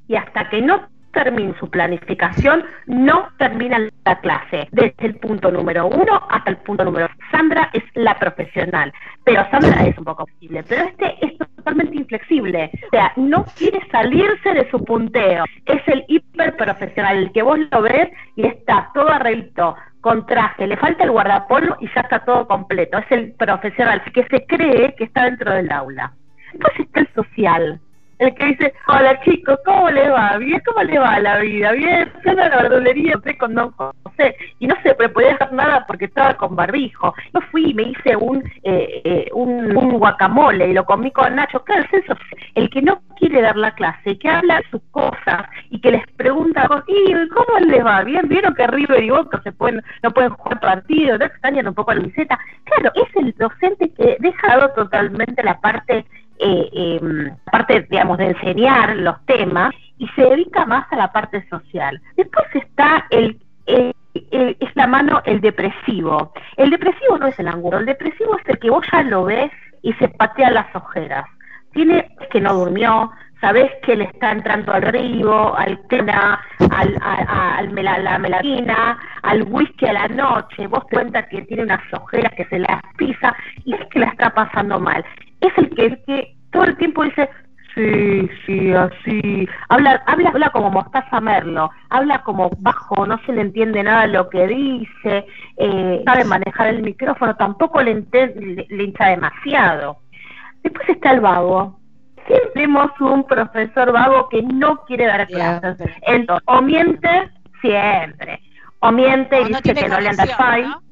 y hasta que no termine su planificación, no termina la clase, desde el punto número uno hasta el punto número Sandra es la profesional, pero Sandra es un poco flexible, pero este es totalmente inflexible, o sea, no quiere salirse de su punteo, es el hiperprofesional, el que vos lo ves y está todo arreglado, con traje, le falta el guardapolvo y ya está todo completo, es el profesional que se cree que está dentro del aula. Entonces está el social, el que dice, hola chicos, ¿cómo le va? Bien, ¿cómo le va la vida? Bien, fui a la verdulería, fui con Don José, y no se podía hacer nada porque estaba con barbijo. Yo fui y me hice un, eh, eh, un, guacamole y lo comí con Nacho. Claro, es eso, el que no quiere dar la clase, que habla sus cosas y que les pregunta, ¿y cómo les va? ¿Bien? ¿Vieron que River y Boca se pueden, no pueden jugar partidos? ¿No extrañan un poco la visita? Claro, es el docente que ha dejado totalmente la parte eh, eh, parte, digamos, de enseñar los temas y se dedica más a la parte social. Después está el, es la mano el depresivo. El depresivo no es el ángulo, el depresivo es el que vos ya lo ves y se patea las ojeras. Tiene que no durmió, sabés que le está entrando al río, al clena, al, a, la meladina, al whisky a la noche, vos te cuentas que tiene unas ojeras que se las pisa y es que la está pasando mal. Es el que, que todo el tiempo dice, sí, sí, así, habla, habla, habla como Mostaza Merlo, habla como bajo, no se le entiende nada lo que dice, eh, sabe manejar el micrófono, tampoco le, le, le hincha demasiado. Después está el vago, siempre tenemos un profesor vago que no quiere dar clases. Entonces, o miente siempre, o miente y dice que no le anda el ¿no?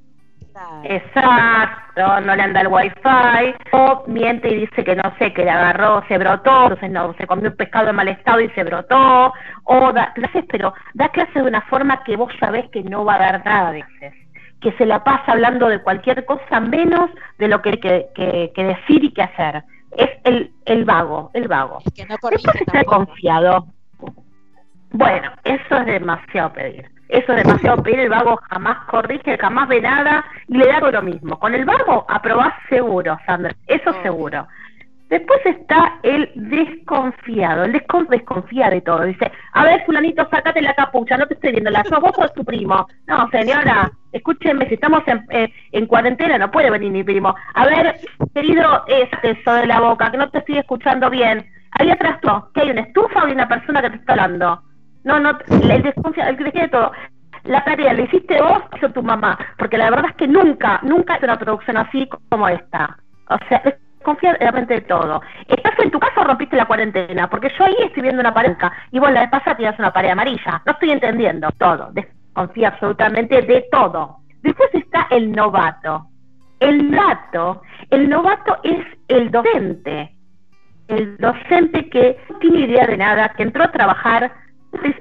Exacto, no le anda el wifi, o miente y dice que no sé, que le agarró, se brotó, entonces no, se comió un pescado en mal estado y se brotó, o da clases, pero da clases de una forma que vos sabés que no va a dar nada a veces, que se la pasa hablando de cualquier cosa menos de lo que, que, que, decir y que hacer. Es el, el vago, el vago. que no está confiado. Bueno, eso es demasiado pedir. Eso es demasiado pedir. El vago jamás corrige, jamás ve nada y le da lo mismo. Con el vago aprobás seguro, Sandra. Eso seguro. Después está el desconfiado. El desconfía de todo. Dice, a ver, fulanito, sacate la capucha, no te estoy viendo la vos sos tu primo. No, señora, escúcheme, si estamos en, eh, en cuarentena no puede venir mi primo. A ver, querido, este, eso de la boca, que no te estoy escuchando bien. Ahí atrás tú, que hay una estufa o hay una persona que te está hablando. No, no, el desconfía, el que de todo. La tarea la hiciste vos, hizo tu mamá, porque la verdad es que nunca, nunca es una producción así como esta. O sea, desconfía realmente de todo. ¿Estás en tu casa o rompiste la cuarentena? Porque yo ahí estoy viendo una pared y vos la vez pasada tenías una pared amarilla. No estoy entendiendo todo. Desconfía absolutamente de todo. Después está el novato. El novato, el novato es el docente. El docente que no tiene idea de nada, que entró a trabajar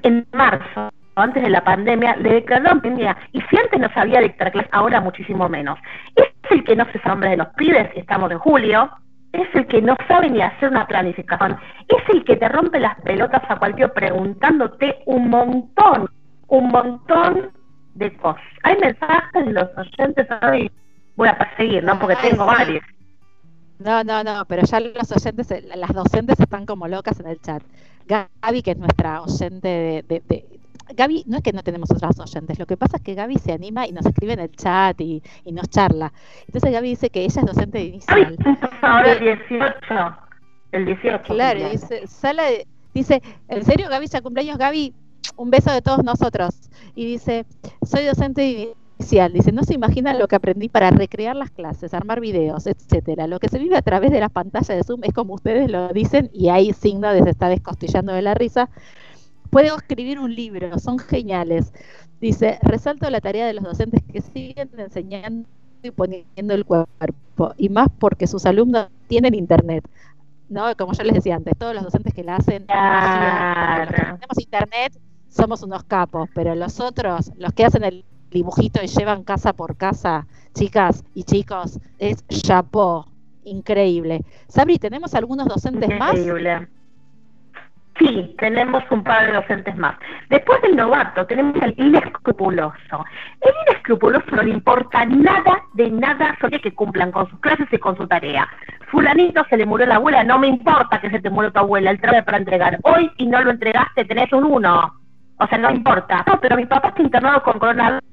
en marzo, antes de la pandemia, le declararon pandemia. Y si antes no sabía dictar clases, ahora muchísimo menos. Es el que no se sabe de los pibes, estamos en julio, es el que no sabe ni hacer una planificación, es el que te rompe las pelotas a cualquier preguntándote un montón, un montón de cosas. Hay mensajes de los oyentes hoy, voy a perseguir, ¿no? Porque tengo varios. No, no, no, pero ya los oyentes, las docentes están como locas en el chat. Gaby, que es nuestra oyente de, de, Gaby, no es que no tenemos otras oyentes, lo que pasa es que Gaby se anima y nos escribe en el chat y, nos charla. Entonces Gaby dice que ella es docente de inicial. Ahora el 18, el 18. Claro, dice, sala dice, ¿en serio Gaby ya cumpleaños? Gaby, un beso de todos nosotros. Y dice, soy docente de inicial. Dice, no se imaginan lo que aprendí para recrear las clases, armar videos, etcétera. Lo que se vive a través de las pantallas de Zoom es como ustedes lo dicen y signo de se está descostillando de la risa Puedo escribir un libro, son geniales. Dice, resalto la tarea de los docentes que siguen enseñando y poniendo el cuerpo, y más porque sus alumnos tienen internet. ¿no? Como yo les decía antes, todos los docentes que la hacen, los que tenemos internet, somos unos capos, pero los otros, los que hacen el dibujito y llevan casa por casa, chicas y chicos, es chapeau, increíble. Sabri, ¿tenemos algunos docentes increíble. más? Sí, tenemos un par de docentes más. Después del novato tenemos el inescrupuloso. El inescrupuloso no le importa nada de nada solo que cumplan con sus clases y con su tarea. Fulanito se le murió la abuela, no me importa que se te murió tu abuela, el trabajo para entregar. Hoy y no lo entregaste, tenés un uno. O sea, no importa. No, pero mi papá está internado con coronavirus.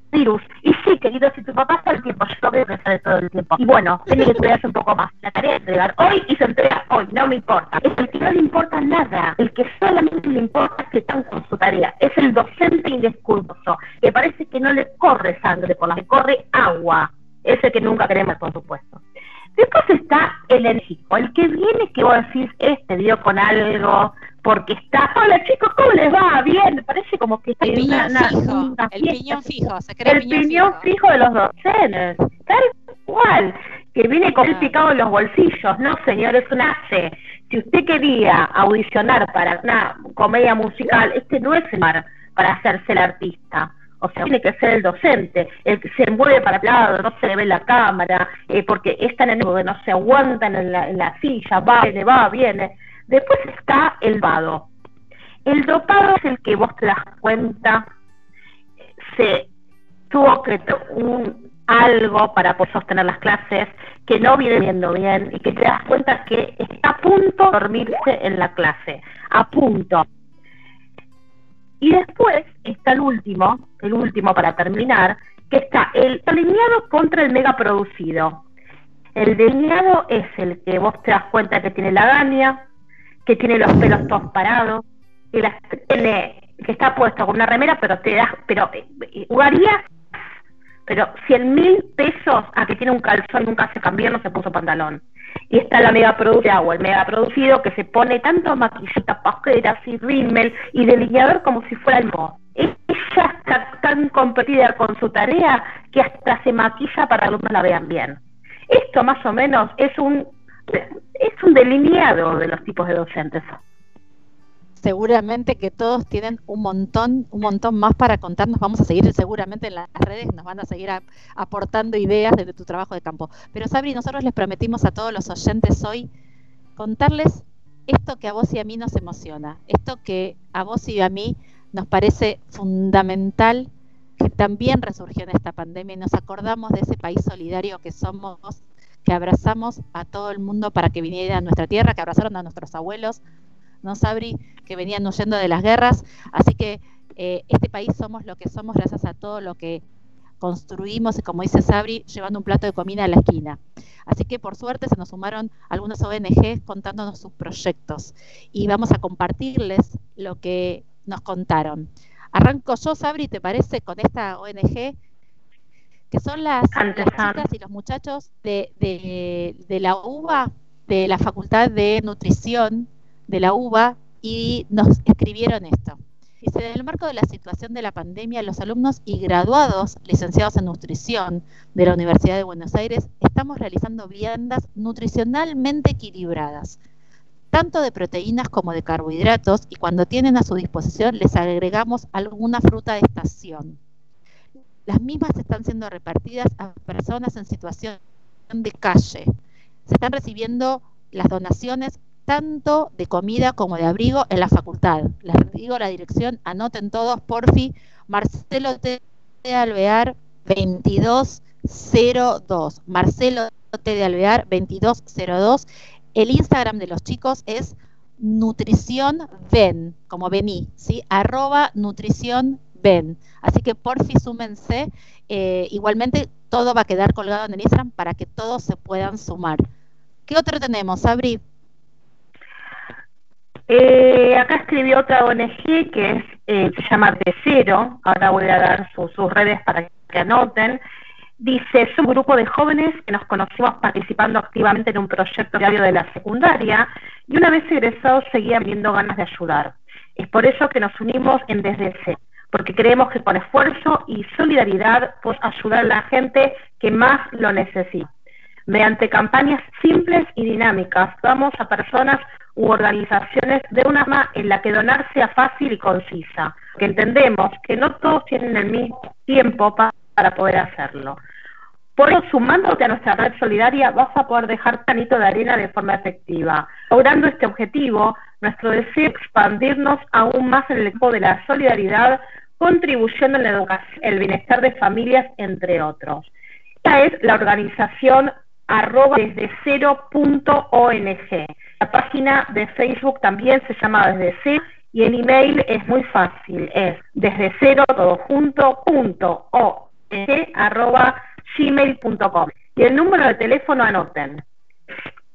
Y sí, querido, si tu papá está el tiempo, yo tengo que estar todo el tiempo. Y bueno, tiene que estudiarse un poco más. La tarea de entregar hoy y se entrega hoy, no me importa. Es el que no le importa nada. El que solamente le importa es que están con su tarea. Es el docente indiscurso, que parece que no le corre sangre por la que corre agua. Ese que nunca queremos, por supuesto. Después está el enérgico, el que viene que vos decís, este dio con algo, porque está, hola chicos, ¿cómo les va? Bien, parece como que está el piñón fijo, el piñón fijo, se cree el piñón, fijo. de los docentes, tal cual, que viene con el ah. picado en los bolsillos, no señor, es un hace. Si usted quería audicionar para una comedia musical, este no es el mar para hacerse el artista. O sea, tiene que ser el docente, el que se mueve para el lado, no se le ve la cámara, eh, porque es tan enemigo que no se aguantan en la, en la silla, va, viene, va, viene. Después está el vado. El dopado es el que vos te das cuenta, se tuvo que un algo para poder sostener las clases, que no viene viendo bien y que te das cuenta que está a punto de dormirse en la clase, a punto. Y después está el último, el último para terminar, que está el delineado contra el mega producido. El delineado es el que vos te das cuenta que tiene la gaña, que tiene los pelos todos parados, que, tiene, que está puesto con una remera, pero te das, pero eh, pero 100 mil pesos a que tiene un calzón nunca se cambió, no se puso pantalón. Y está la mega producida o el mega producido que se pone tanto maquillita, pajeras y rímel y delineador como si fuera el mo. Ella está tan competida con su tarea que hasta se maquilla para que alumnos la vean bien. Esto más o menos es un es un delineado de los tipos de docentes seguramente que todos tienen un montón, un montón más para contarnos. Vamos a seguir seguramente en las redes, nos van a seguir aportando ideas de tu trabajo de campo. Pero Sabri, nosotros les prometimos a todos los oyentes hoy contarles esto que a vos y a mí nos emociona, esto que a vos y a mí nos parece fundamental, que también resurgió en esta pandemia y nos acordamos de ese país solidario que somos, que abrazamos a todo el mundo para que viniera a nuestra tierra, que abrazaron a nuestros abuelos, ¿no, Sabri? Que venían huyendo de las guerras. Así que eh, este país somos lo que somos gracias a todo lo que construimos, y como dice Sabri, llevando un plato de comida a la esquina. Así que por suerte se nos sumaron algunas ONGs contándonos sus proyectos y vamos a compartirles lo que nos contaron. Arranco yo, Sabri, ¿te parece con esta ONG? Que son las, chicas y los muchachos de, de, de la UBA, de la Facultad de Nutrición de la UBA y nos escribieron esto. Dice, en el marco de la situación de la pandemia, los alumnos y graduados licenciados en nutrición de la Universidad de Buenos Aires estamos realizando viandas nutricionalmente equilibradas, tanto de proteínas como de carbohidratos y cuando tienen a su disposición les agregamos alguna fruta de estación. Las mismas están siendo repartidas a personas en situación de calle. Se están recibiendo las donaciones tanto de comida como de abrigo en la facultad. Les digo la dirección, anoten todos, porfi, Marcelo T. de Alvear 2202. Marcelo T. de Alvear 2202. El Instagram de los chicos es nutrición ven, como vení, ¿sí? Arroba nutrición ven. Así que porfi súmense. Eh, igualmente todo va a quedar colgado en el Instagram para que todos se puedan sumar. ¿Qué otro tenemos, Abri? Eh, acá escribió otra ONG que eh, se llama De Cero, ahora voy a dar sus redes para que anoten. Dice, es un grupo de jóvenes que nos conocimos participando activamente en un proyecto diario de la secundaria y una vez egresados seguían viendo ganas de ayudar. Es por eso que nos unimos en Desde Cero, porque creemos que con esfuerzo y solidaridad podemos ayudar a la gente que más lo necesita. Mediante campañas simples y dinámicas, vamos a personas u organizaciones de una forma en la que donar sea fácil y concisa, que entendemos que no todos tienen el mismo tiempo para poder hacerlo. Por eso, sumándote a nuestra red solidaria, vas a poder dejar tanito de arena de forma efectiva. Logrando este objetivo, nuestro deseo es expandirnos aún más en el campo de la solidaridad, contribuyendo en la educación, el bienestar de familias, entre otros. Esta es la organización arroba desde cero.ong. La página de Facebook también se llama desde cero y el email es muy fácil, es desde cero todo junto punto o arroba gmail.com. Y el número de teléfono anoten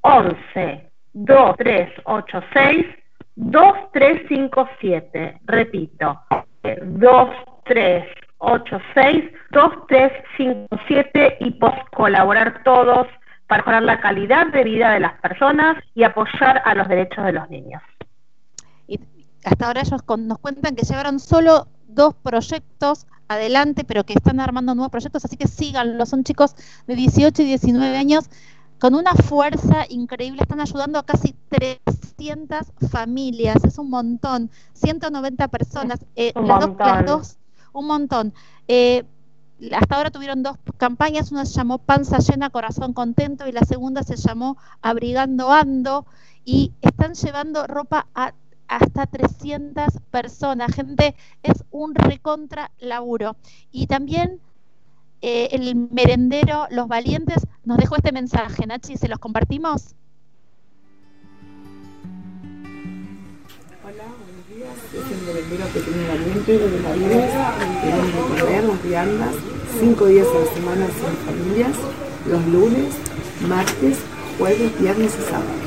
11 2386 2357. Repito, 2386 2357 y pues colaborar todos mejorar la calidad de vida de las personas y apoyar a los derechos de los niños. Y hasta ahora ellos nos cuentan que llevaron solo dos proyectos adelante, pero que están armando nuevos proyectos, así que síganlo, son chicos de 18 y 19 años con una fuerza increíble, están ayudando a casi 300 familias, es un montón, 190 personas, eh, un las, montón. Dos, un montón. Eh, hasta ahora tuvieron dos campañas, una se llamó Panza llena, corazón contento y la segunda se llamó Abrigando Ando y están llevando ropa a hasta 300 personas. Gente, es un recontra laburo. Y también eh, el merendero Los Valientes nos dejó este mensaje, Nachi, ¿se los compartimos? Hola, buenos días. Es el merendero Pequeño Valiente de Valientes. Queremos recorrer las viandas cinco días a la semana sin familias, los lunes, martes, jueves, viernes y sábado.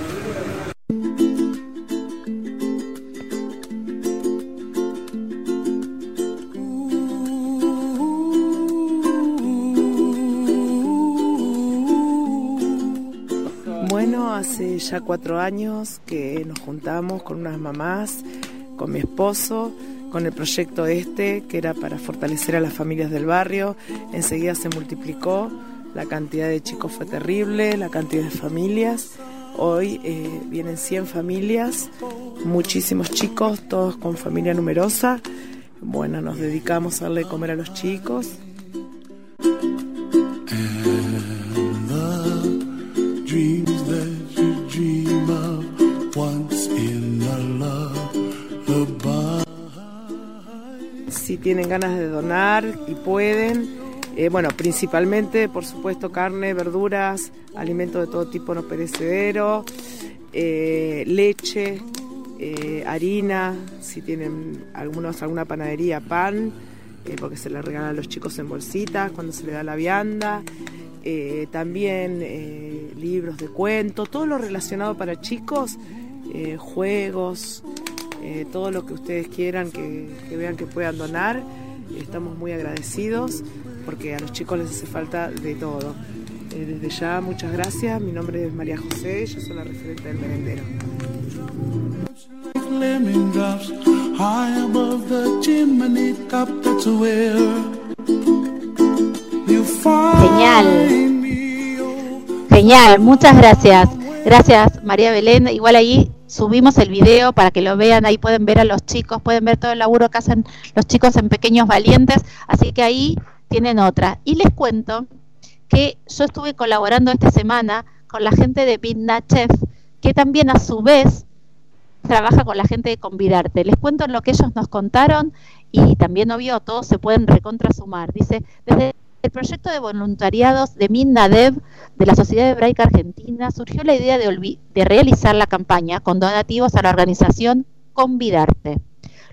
Bueno, hace ya cuatro años que nos juntamos con unas mamás, con mi esposo, con el proyecto este, que era para fortalecer a las familias del barrio. Enseguida se multiplicó, la cantidad de chicos fue terrible, la cantidad de familias. Hoy eh, vienen 100 familias, muchísimos chicos, todos con familia numerosa. Bueno, nos dedicamos a darle de comer a los chicos. Tienen ganas de donar y pueden. Eh, bueno, principalmente, por supuesto, carne, verduras, alimentos de todo tipo no perecedero, eh, leche, eh, harina, si tienen algunos, alguna panadería, pan, porque se le regalan a los chicos en bolsitas cuando se le da la vianda. también libros de cuentos, todo lo relacionado para chicos, juegos, eh, todo lo que ustedes quieran que, vean que puedan donar. Estamos muy agradecidos porque a los chicos les hace falta de todo. Eh, desde ya, muchas gracias. Mi nombre es María José, yo soy la referente del merendero. Genial. Genial, muchas gracias. Gracias María Belén. Igual ahí subimos el video para que lo vean, ahí pueden ver a los chicos, pueden ver todo el laburo que hacen los chicos en Pequeños Valientes, así que ahí tienen otra. Y les cuento que yo estuve colaborando esta semana con la gente de Vidna Chef, que también a su vez trabaja con la gente de Convidarte. Les cuento lo que ellos nos contaron y también, obvio, todos se pueden recontrasumar. Dice, desde el proyecto de voluntariados de MINDADEV de la Sociedad Hebraica Argentina surgió la idea de, realizar la campaña con donativos a la organización Convidarte.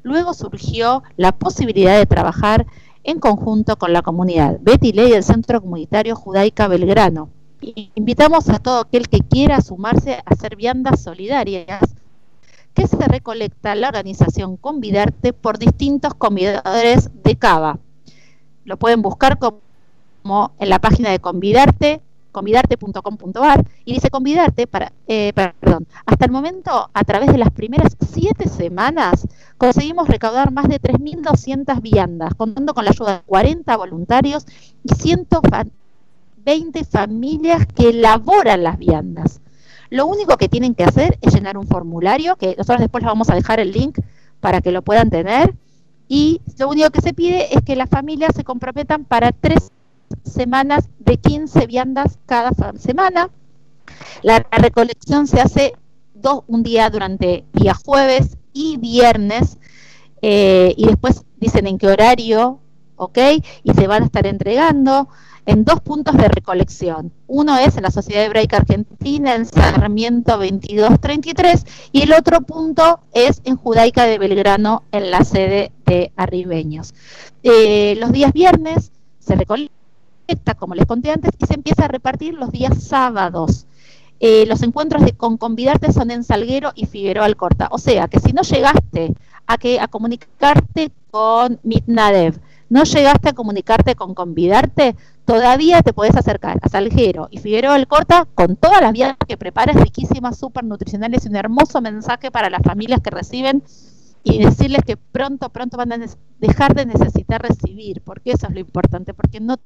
Luego surgió la posibilidad de trabajar en conjunto con la comunidad Betty Ley del Centro Comunitario Judaica Belgrano. Invitamos a todo aquel que quiera sumarse a hacer viandas solidarias que se recolecta la organización Convidarte por distintos comedores de Cava. Lo pueden buscar como en la página de Convidarte, convidarte.com.ar, y dice convidarte para, eh, perdón, hasta el momento, a través de las primeras siete semanas, conseguimos recaudar más de 3.200 viandas, contando con la ayuda de 40 voluntarios y 120 familias que elaboran las viandas. Lo único que tienen que hacer es llenar un formulario, que nosotros después les vamos a dejar el link para que lo puedan tener, y lo único que se pide es que las familias se comprometan para tres semanas de 15 viandas cada semana. La, recolección se hace dos, un día durante día jueves y viernes eh, y después dicen en qué horario, ¿ok? Y se van a estar entregando en dos puntos de recolección. Uno es en la Sociedad Hebraica Argentina, en Sarmiento 2233, y el otro punto es en Judaica de Belgrano, en la sede de Arribeños. Eh, los días viernes se recolecta como les conté antes, y se empieza a repartir los días sábados. Eh, los encuentros de con convidarte son en Salguero y Figueroa Alcorta. O sea que si no llegaste a, que, a comunicarte con Mitnadev, no llegaste a comunicarte con convidarte, todavía te puedes acercar a Salguero y Figueroa Alcorta con todas las vías que prepares, riquísimas, súper nutricionales y un hermoso mensaje para las familias que reciben y decirles que pronto, pronto van a dejar de necesitar recibir, porque eso es lo importante, porque no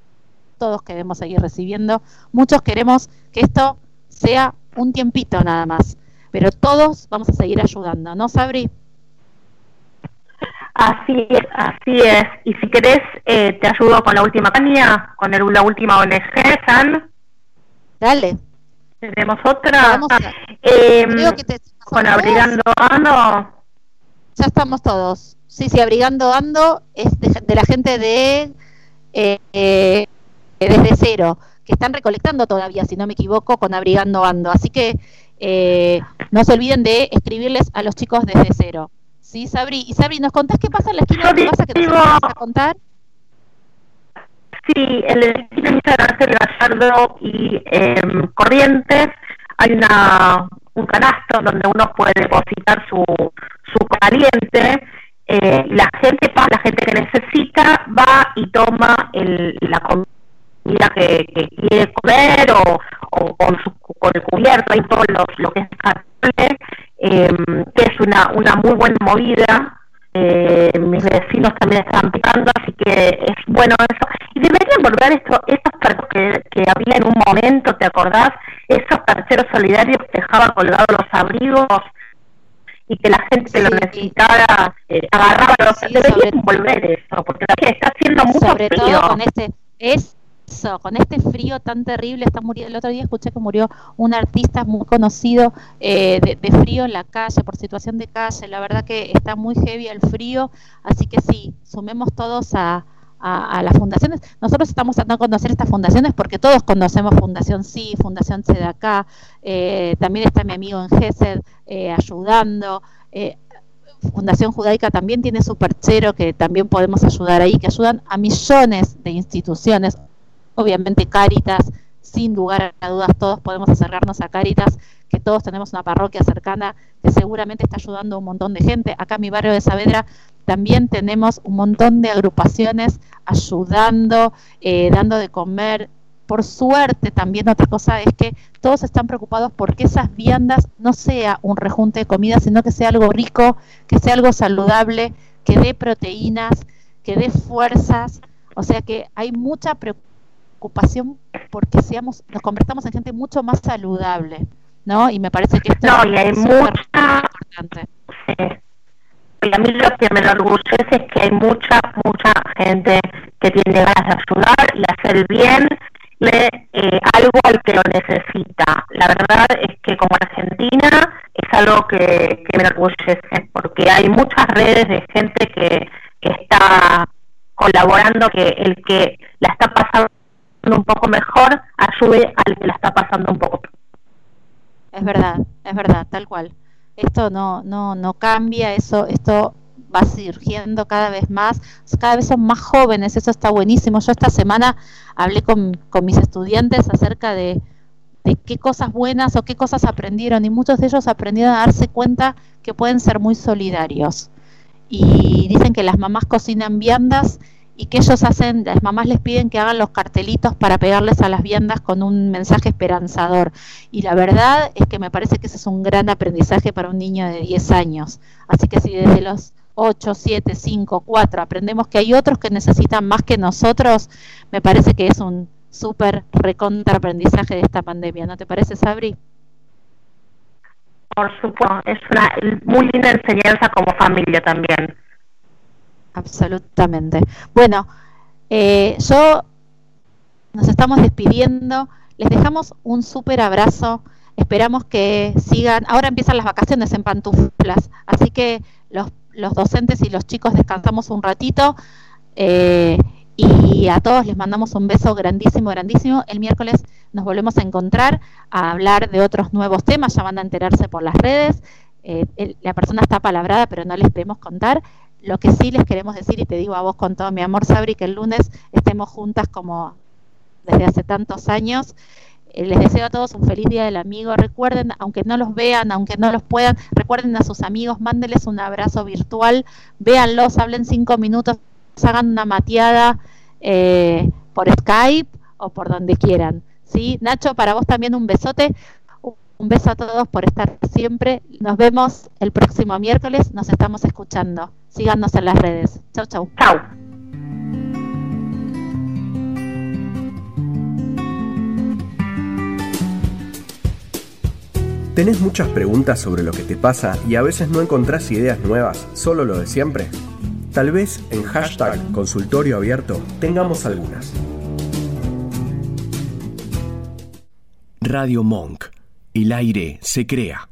todos queremos seguir recibiendo, muchos queremos que esto sea un tiempito nada más, pero todos vamos a seguir ayudando, ¿no, Sabri? Así es, así es. Y si querés, eh, te ayudo con la última campaña, con el, la última ONG, San. Dale. Tenemos otra. eh, con Abrigando Ando. Ya estamos todos. Sí, sí, Abrigando Ando es de, la gente de eh, eh desde cero, que están recolectando todavía, si no me equivoco, con Abrigando Ando. Así que eh, no se olviden de escribirles a los chicos desde cero. ¿Sí, Sabri? Y Sabri, ¿nos contás qué pasa en la esquina de casa que te vas a contar? Sí, en la esquina de Gallardo y eh, Corrientes hay una, un canasto donde uno puede depositar su, su caliente. Eh, la gente la gente que necesita va y toma el, la comida que, que quiere comer o, o con, su, con el cubierto y todo lo, lo que es carne, eh, que es una, una muy buena movida. Eh, mis vecinos también están picando, así que es bueno eso. Y deberían volver esto, estos perros que, que había en un momento, ¿te acordás? Esos percheros solidarios que dejaban colgados los abrigos y que la gente lo necesitara eh, agarraba los sí, deberían volver eso porque la está haciendo mucho sobre frío. todo con este es con este frío tan terrible, está muriendo, el otro día escuché que murió un artista muy conocido eh, de, frío en la calle, por situación de calle, la verdad que está muy heavy el frío, así que sí, sumemos todos a, las fundaciones. Nosotros estamos tratando de conocer estas fundaciones porque todos conocemos Fundación Sí, Fundación CEDACA, eh, también está mi amigo en GESED eh, ayudando. Eh, Fundación Judaica también tiene su perchero que también podemos ayudar ahí, que ayudan a millones de instituciones obviamente Cáritas, sin lugar a dudas todos podemos acercarnos a Cáritas, que todos tenemos una parroquia cercana que seguramente está ayudando a un montón de gente. Acá en mi barrio de Saavedra también tenemos un montón de agrupaciones ayudando, eh, dando de comer. Por suerte también otra cosa es que todos están preocupados porque esas viandas no sea un rejunte de comida, sino que sea algo rico, que sea algo saludable, que dé proteínas, que dé fuerzas. O sea que hay mucha preocupación porque seamos, nos convertamos en gente mucho más saludable. ¿no? Y me parece que esto no, y hay es mucha, importante. Y a mí lo que me enorgullece es que hay mucha, mucha gente que tiene ganas de ayudar y hacer el bien eh, algo al que lo necesita. La verdad es que como Argentina es algo que, me enorgullece porque hay muchas redes de gente que, que está colaborando, que el que la está pasando un poco mejor ayude al que la está pasando un poco es verdad, es verdad, tal cual. Esto no, no, no cambia, eso, esto va surgiendo cada vez más, cada vez son más jóvenes, eso está buenísimo. Yo esta semana hablé con, con mis estudiantes acerca de, de qué cosas buenas o qué cosas aprendieron y muchos de ellos aprendieron a darse cuenta que pueden ser muy solidarios. Y dicen que las mamás cocinan viandas y que ellos hacen, las mamás les piden que hagan los cartelitos para pegarles a las viandas con un mensaje esperanzador. Y la verdad es que me parece que ese es un gran aprendizaje para un niño de 10 años. Así que si desde los 8, 7, 5, 4 aprendemos que hay otros que necesitan más que nosotros, me parece que es un súper recontra aprendizaje de esta pandemia. ¿No te parece, Sabri? Por supuesto, es una muy linda enseñanza como familia también absolutamente. Bueno, eh, yo nos estamos despidiendo. Les dejamos un súper abrazo. Esperamos que sigan. Ahora empiezan las vacaciones en pantuflas, así que los, los docentes y los chicos descansamos un ratito. Eh, y a todos les mandamos un beso grandísimo, grandísimo. El miércoles nos volvemos a encontrar a hablar de otros nuevos temas. Ya van a enterarse por las redes. Eh, la persona está palabrada, pero no les podemos contar. Lo que sí les queremos decir, y te digo a vos con todo mi amor, Sabri, que el lunes estemos juntas como desde hace tantos años. Eh, les deseo a todos un feliz día del amigo. Recuerden, aunque no los vean, aunque no los puedan, recuerden a sus amigos, mándeles un abrazo virtual, véanlos, hablen cinco minutos, hagan una mateada eh, por Skype o por donde quieran. ¿sí? Nacho, para vos también un besote. Un beso a todos por estar siempre. Nos vemos el próximo miércoles. Nos estamos escuchando. Síganos en las redes. Chau, chau. Chau. ¿Tenés muchas preguntas sobre lo que te pasa y a veces no encontrás ideas nuevas, solo lo de siempre? Tal vez en hashtag consultorio abierto tengamos algunas. Radio Monk. El aire se crea.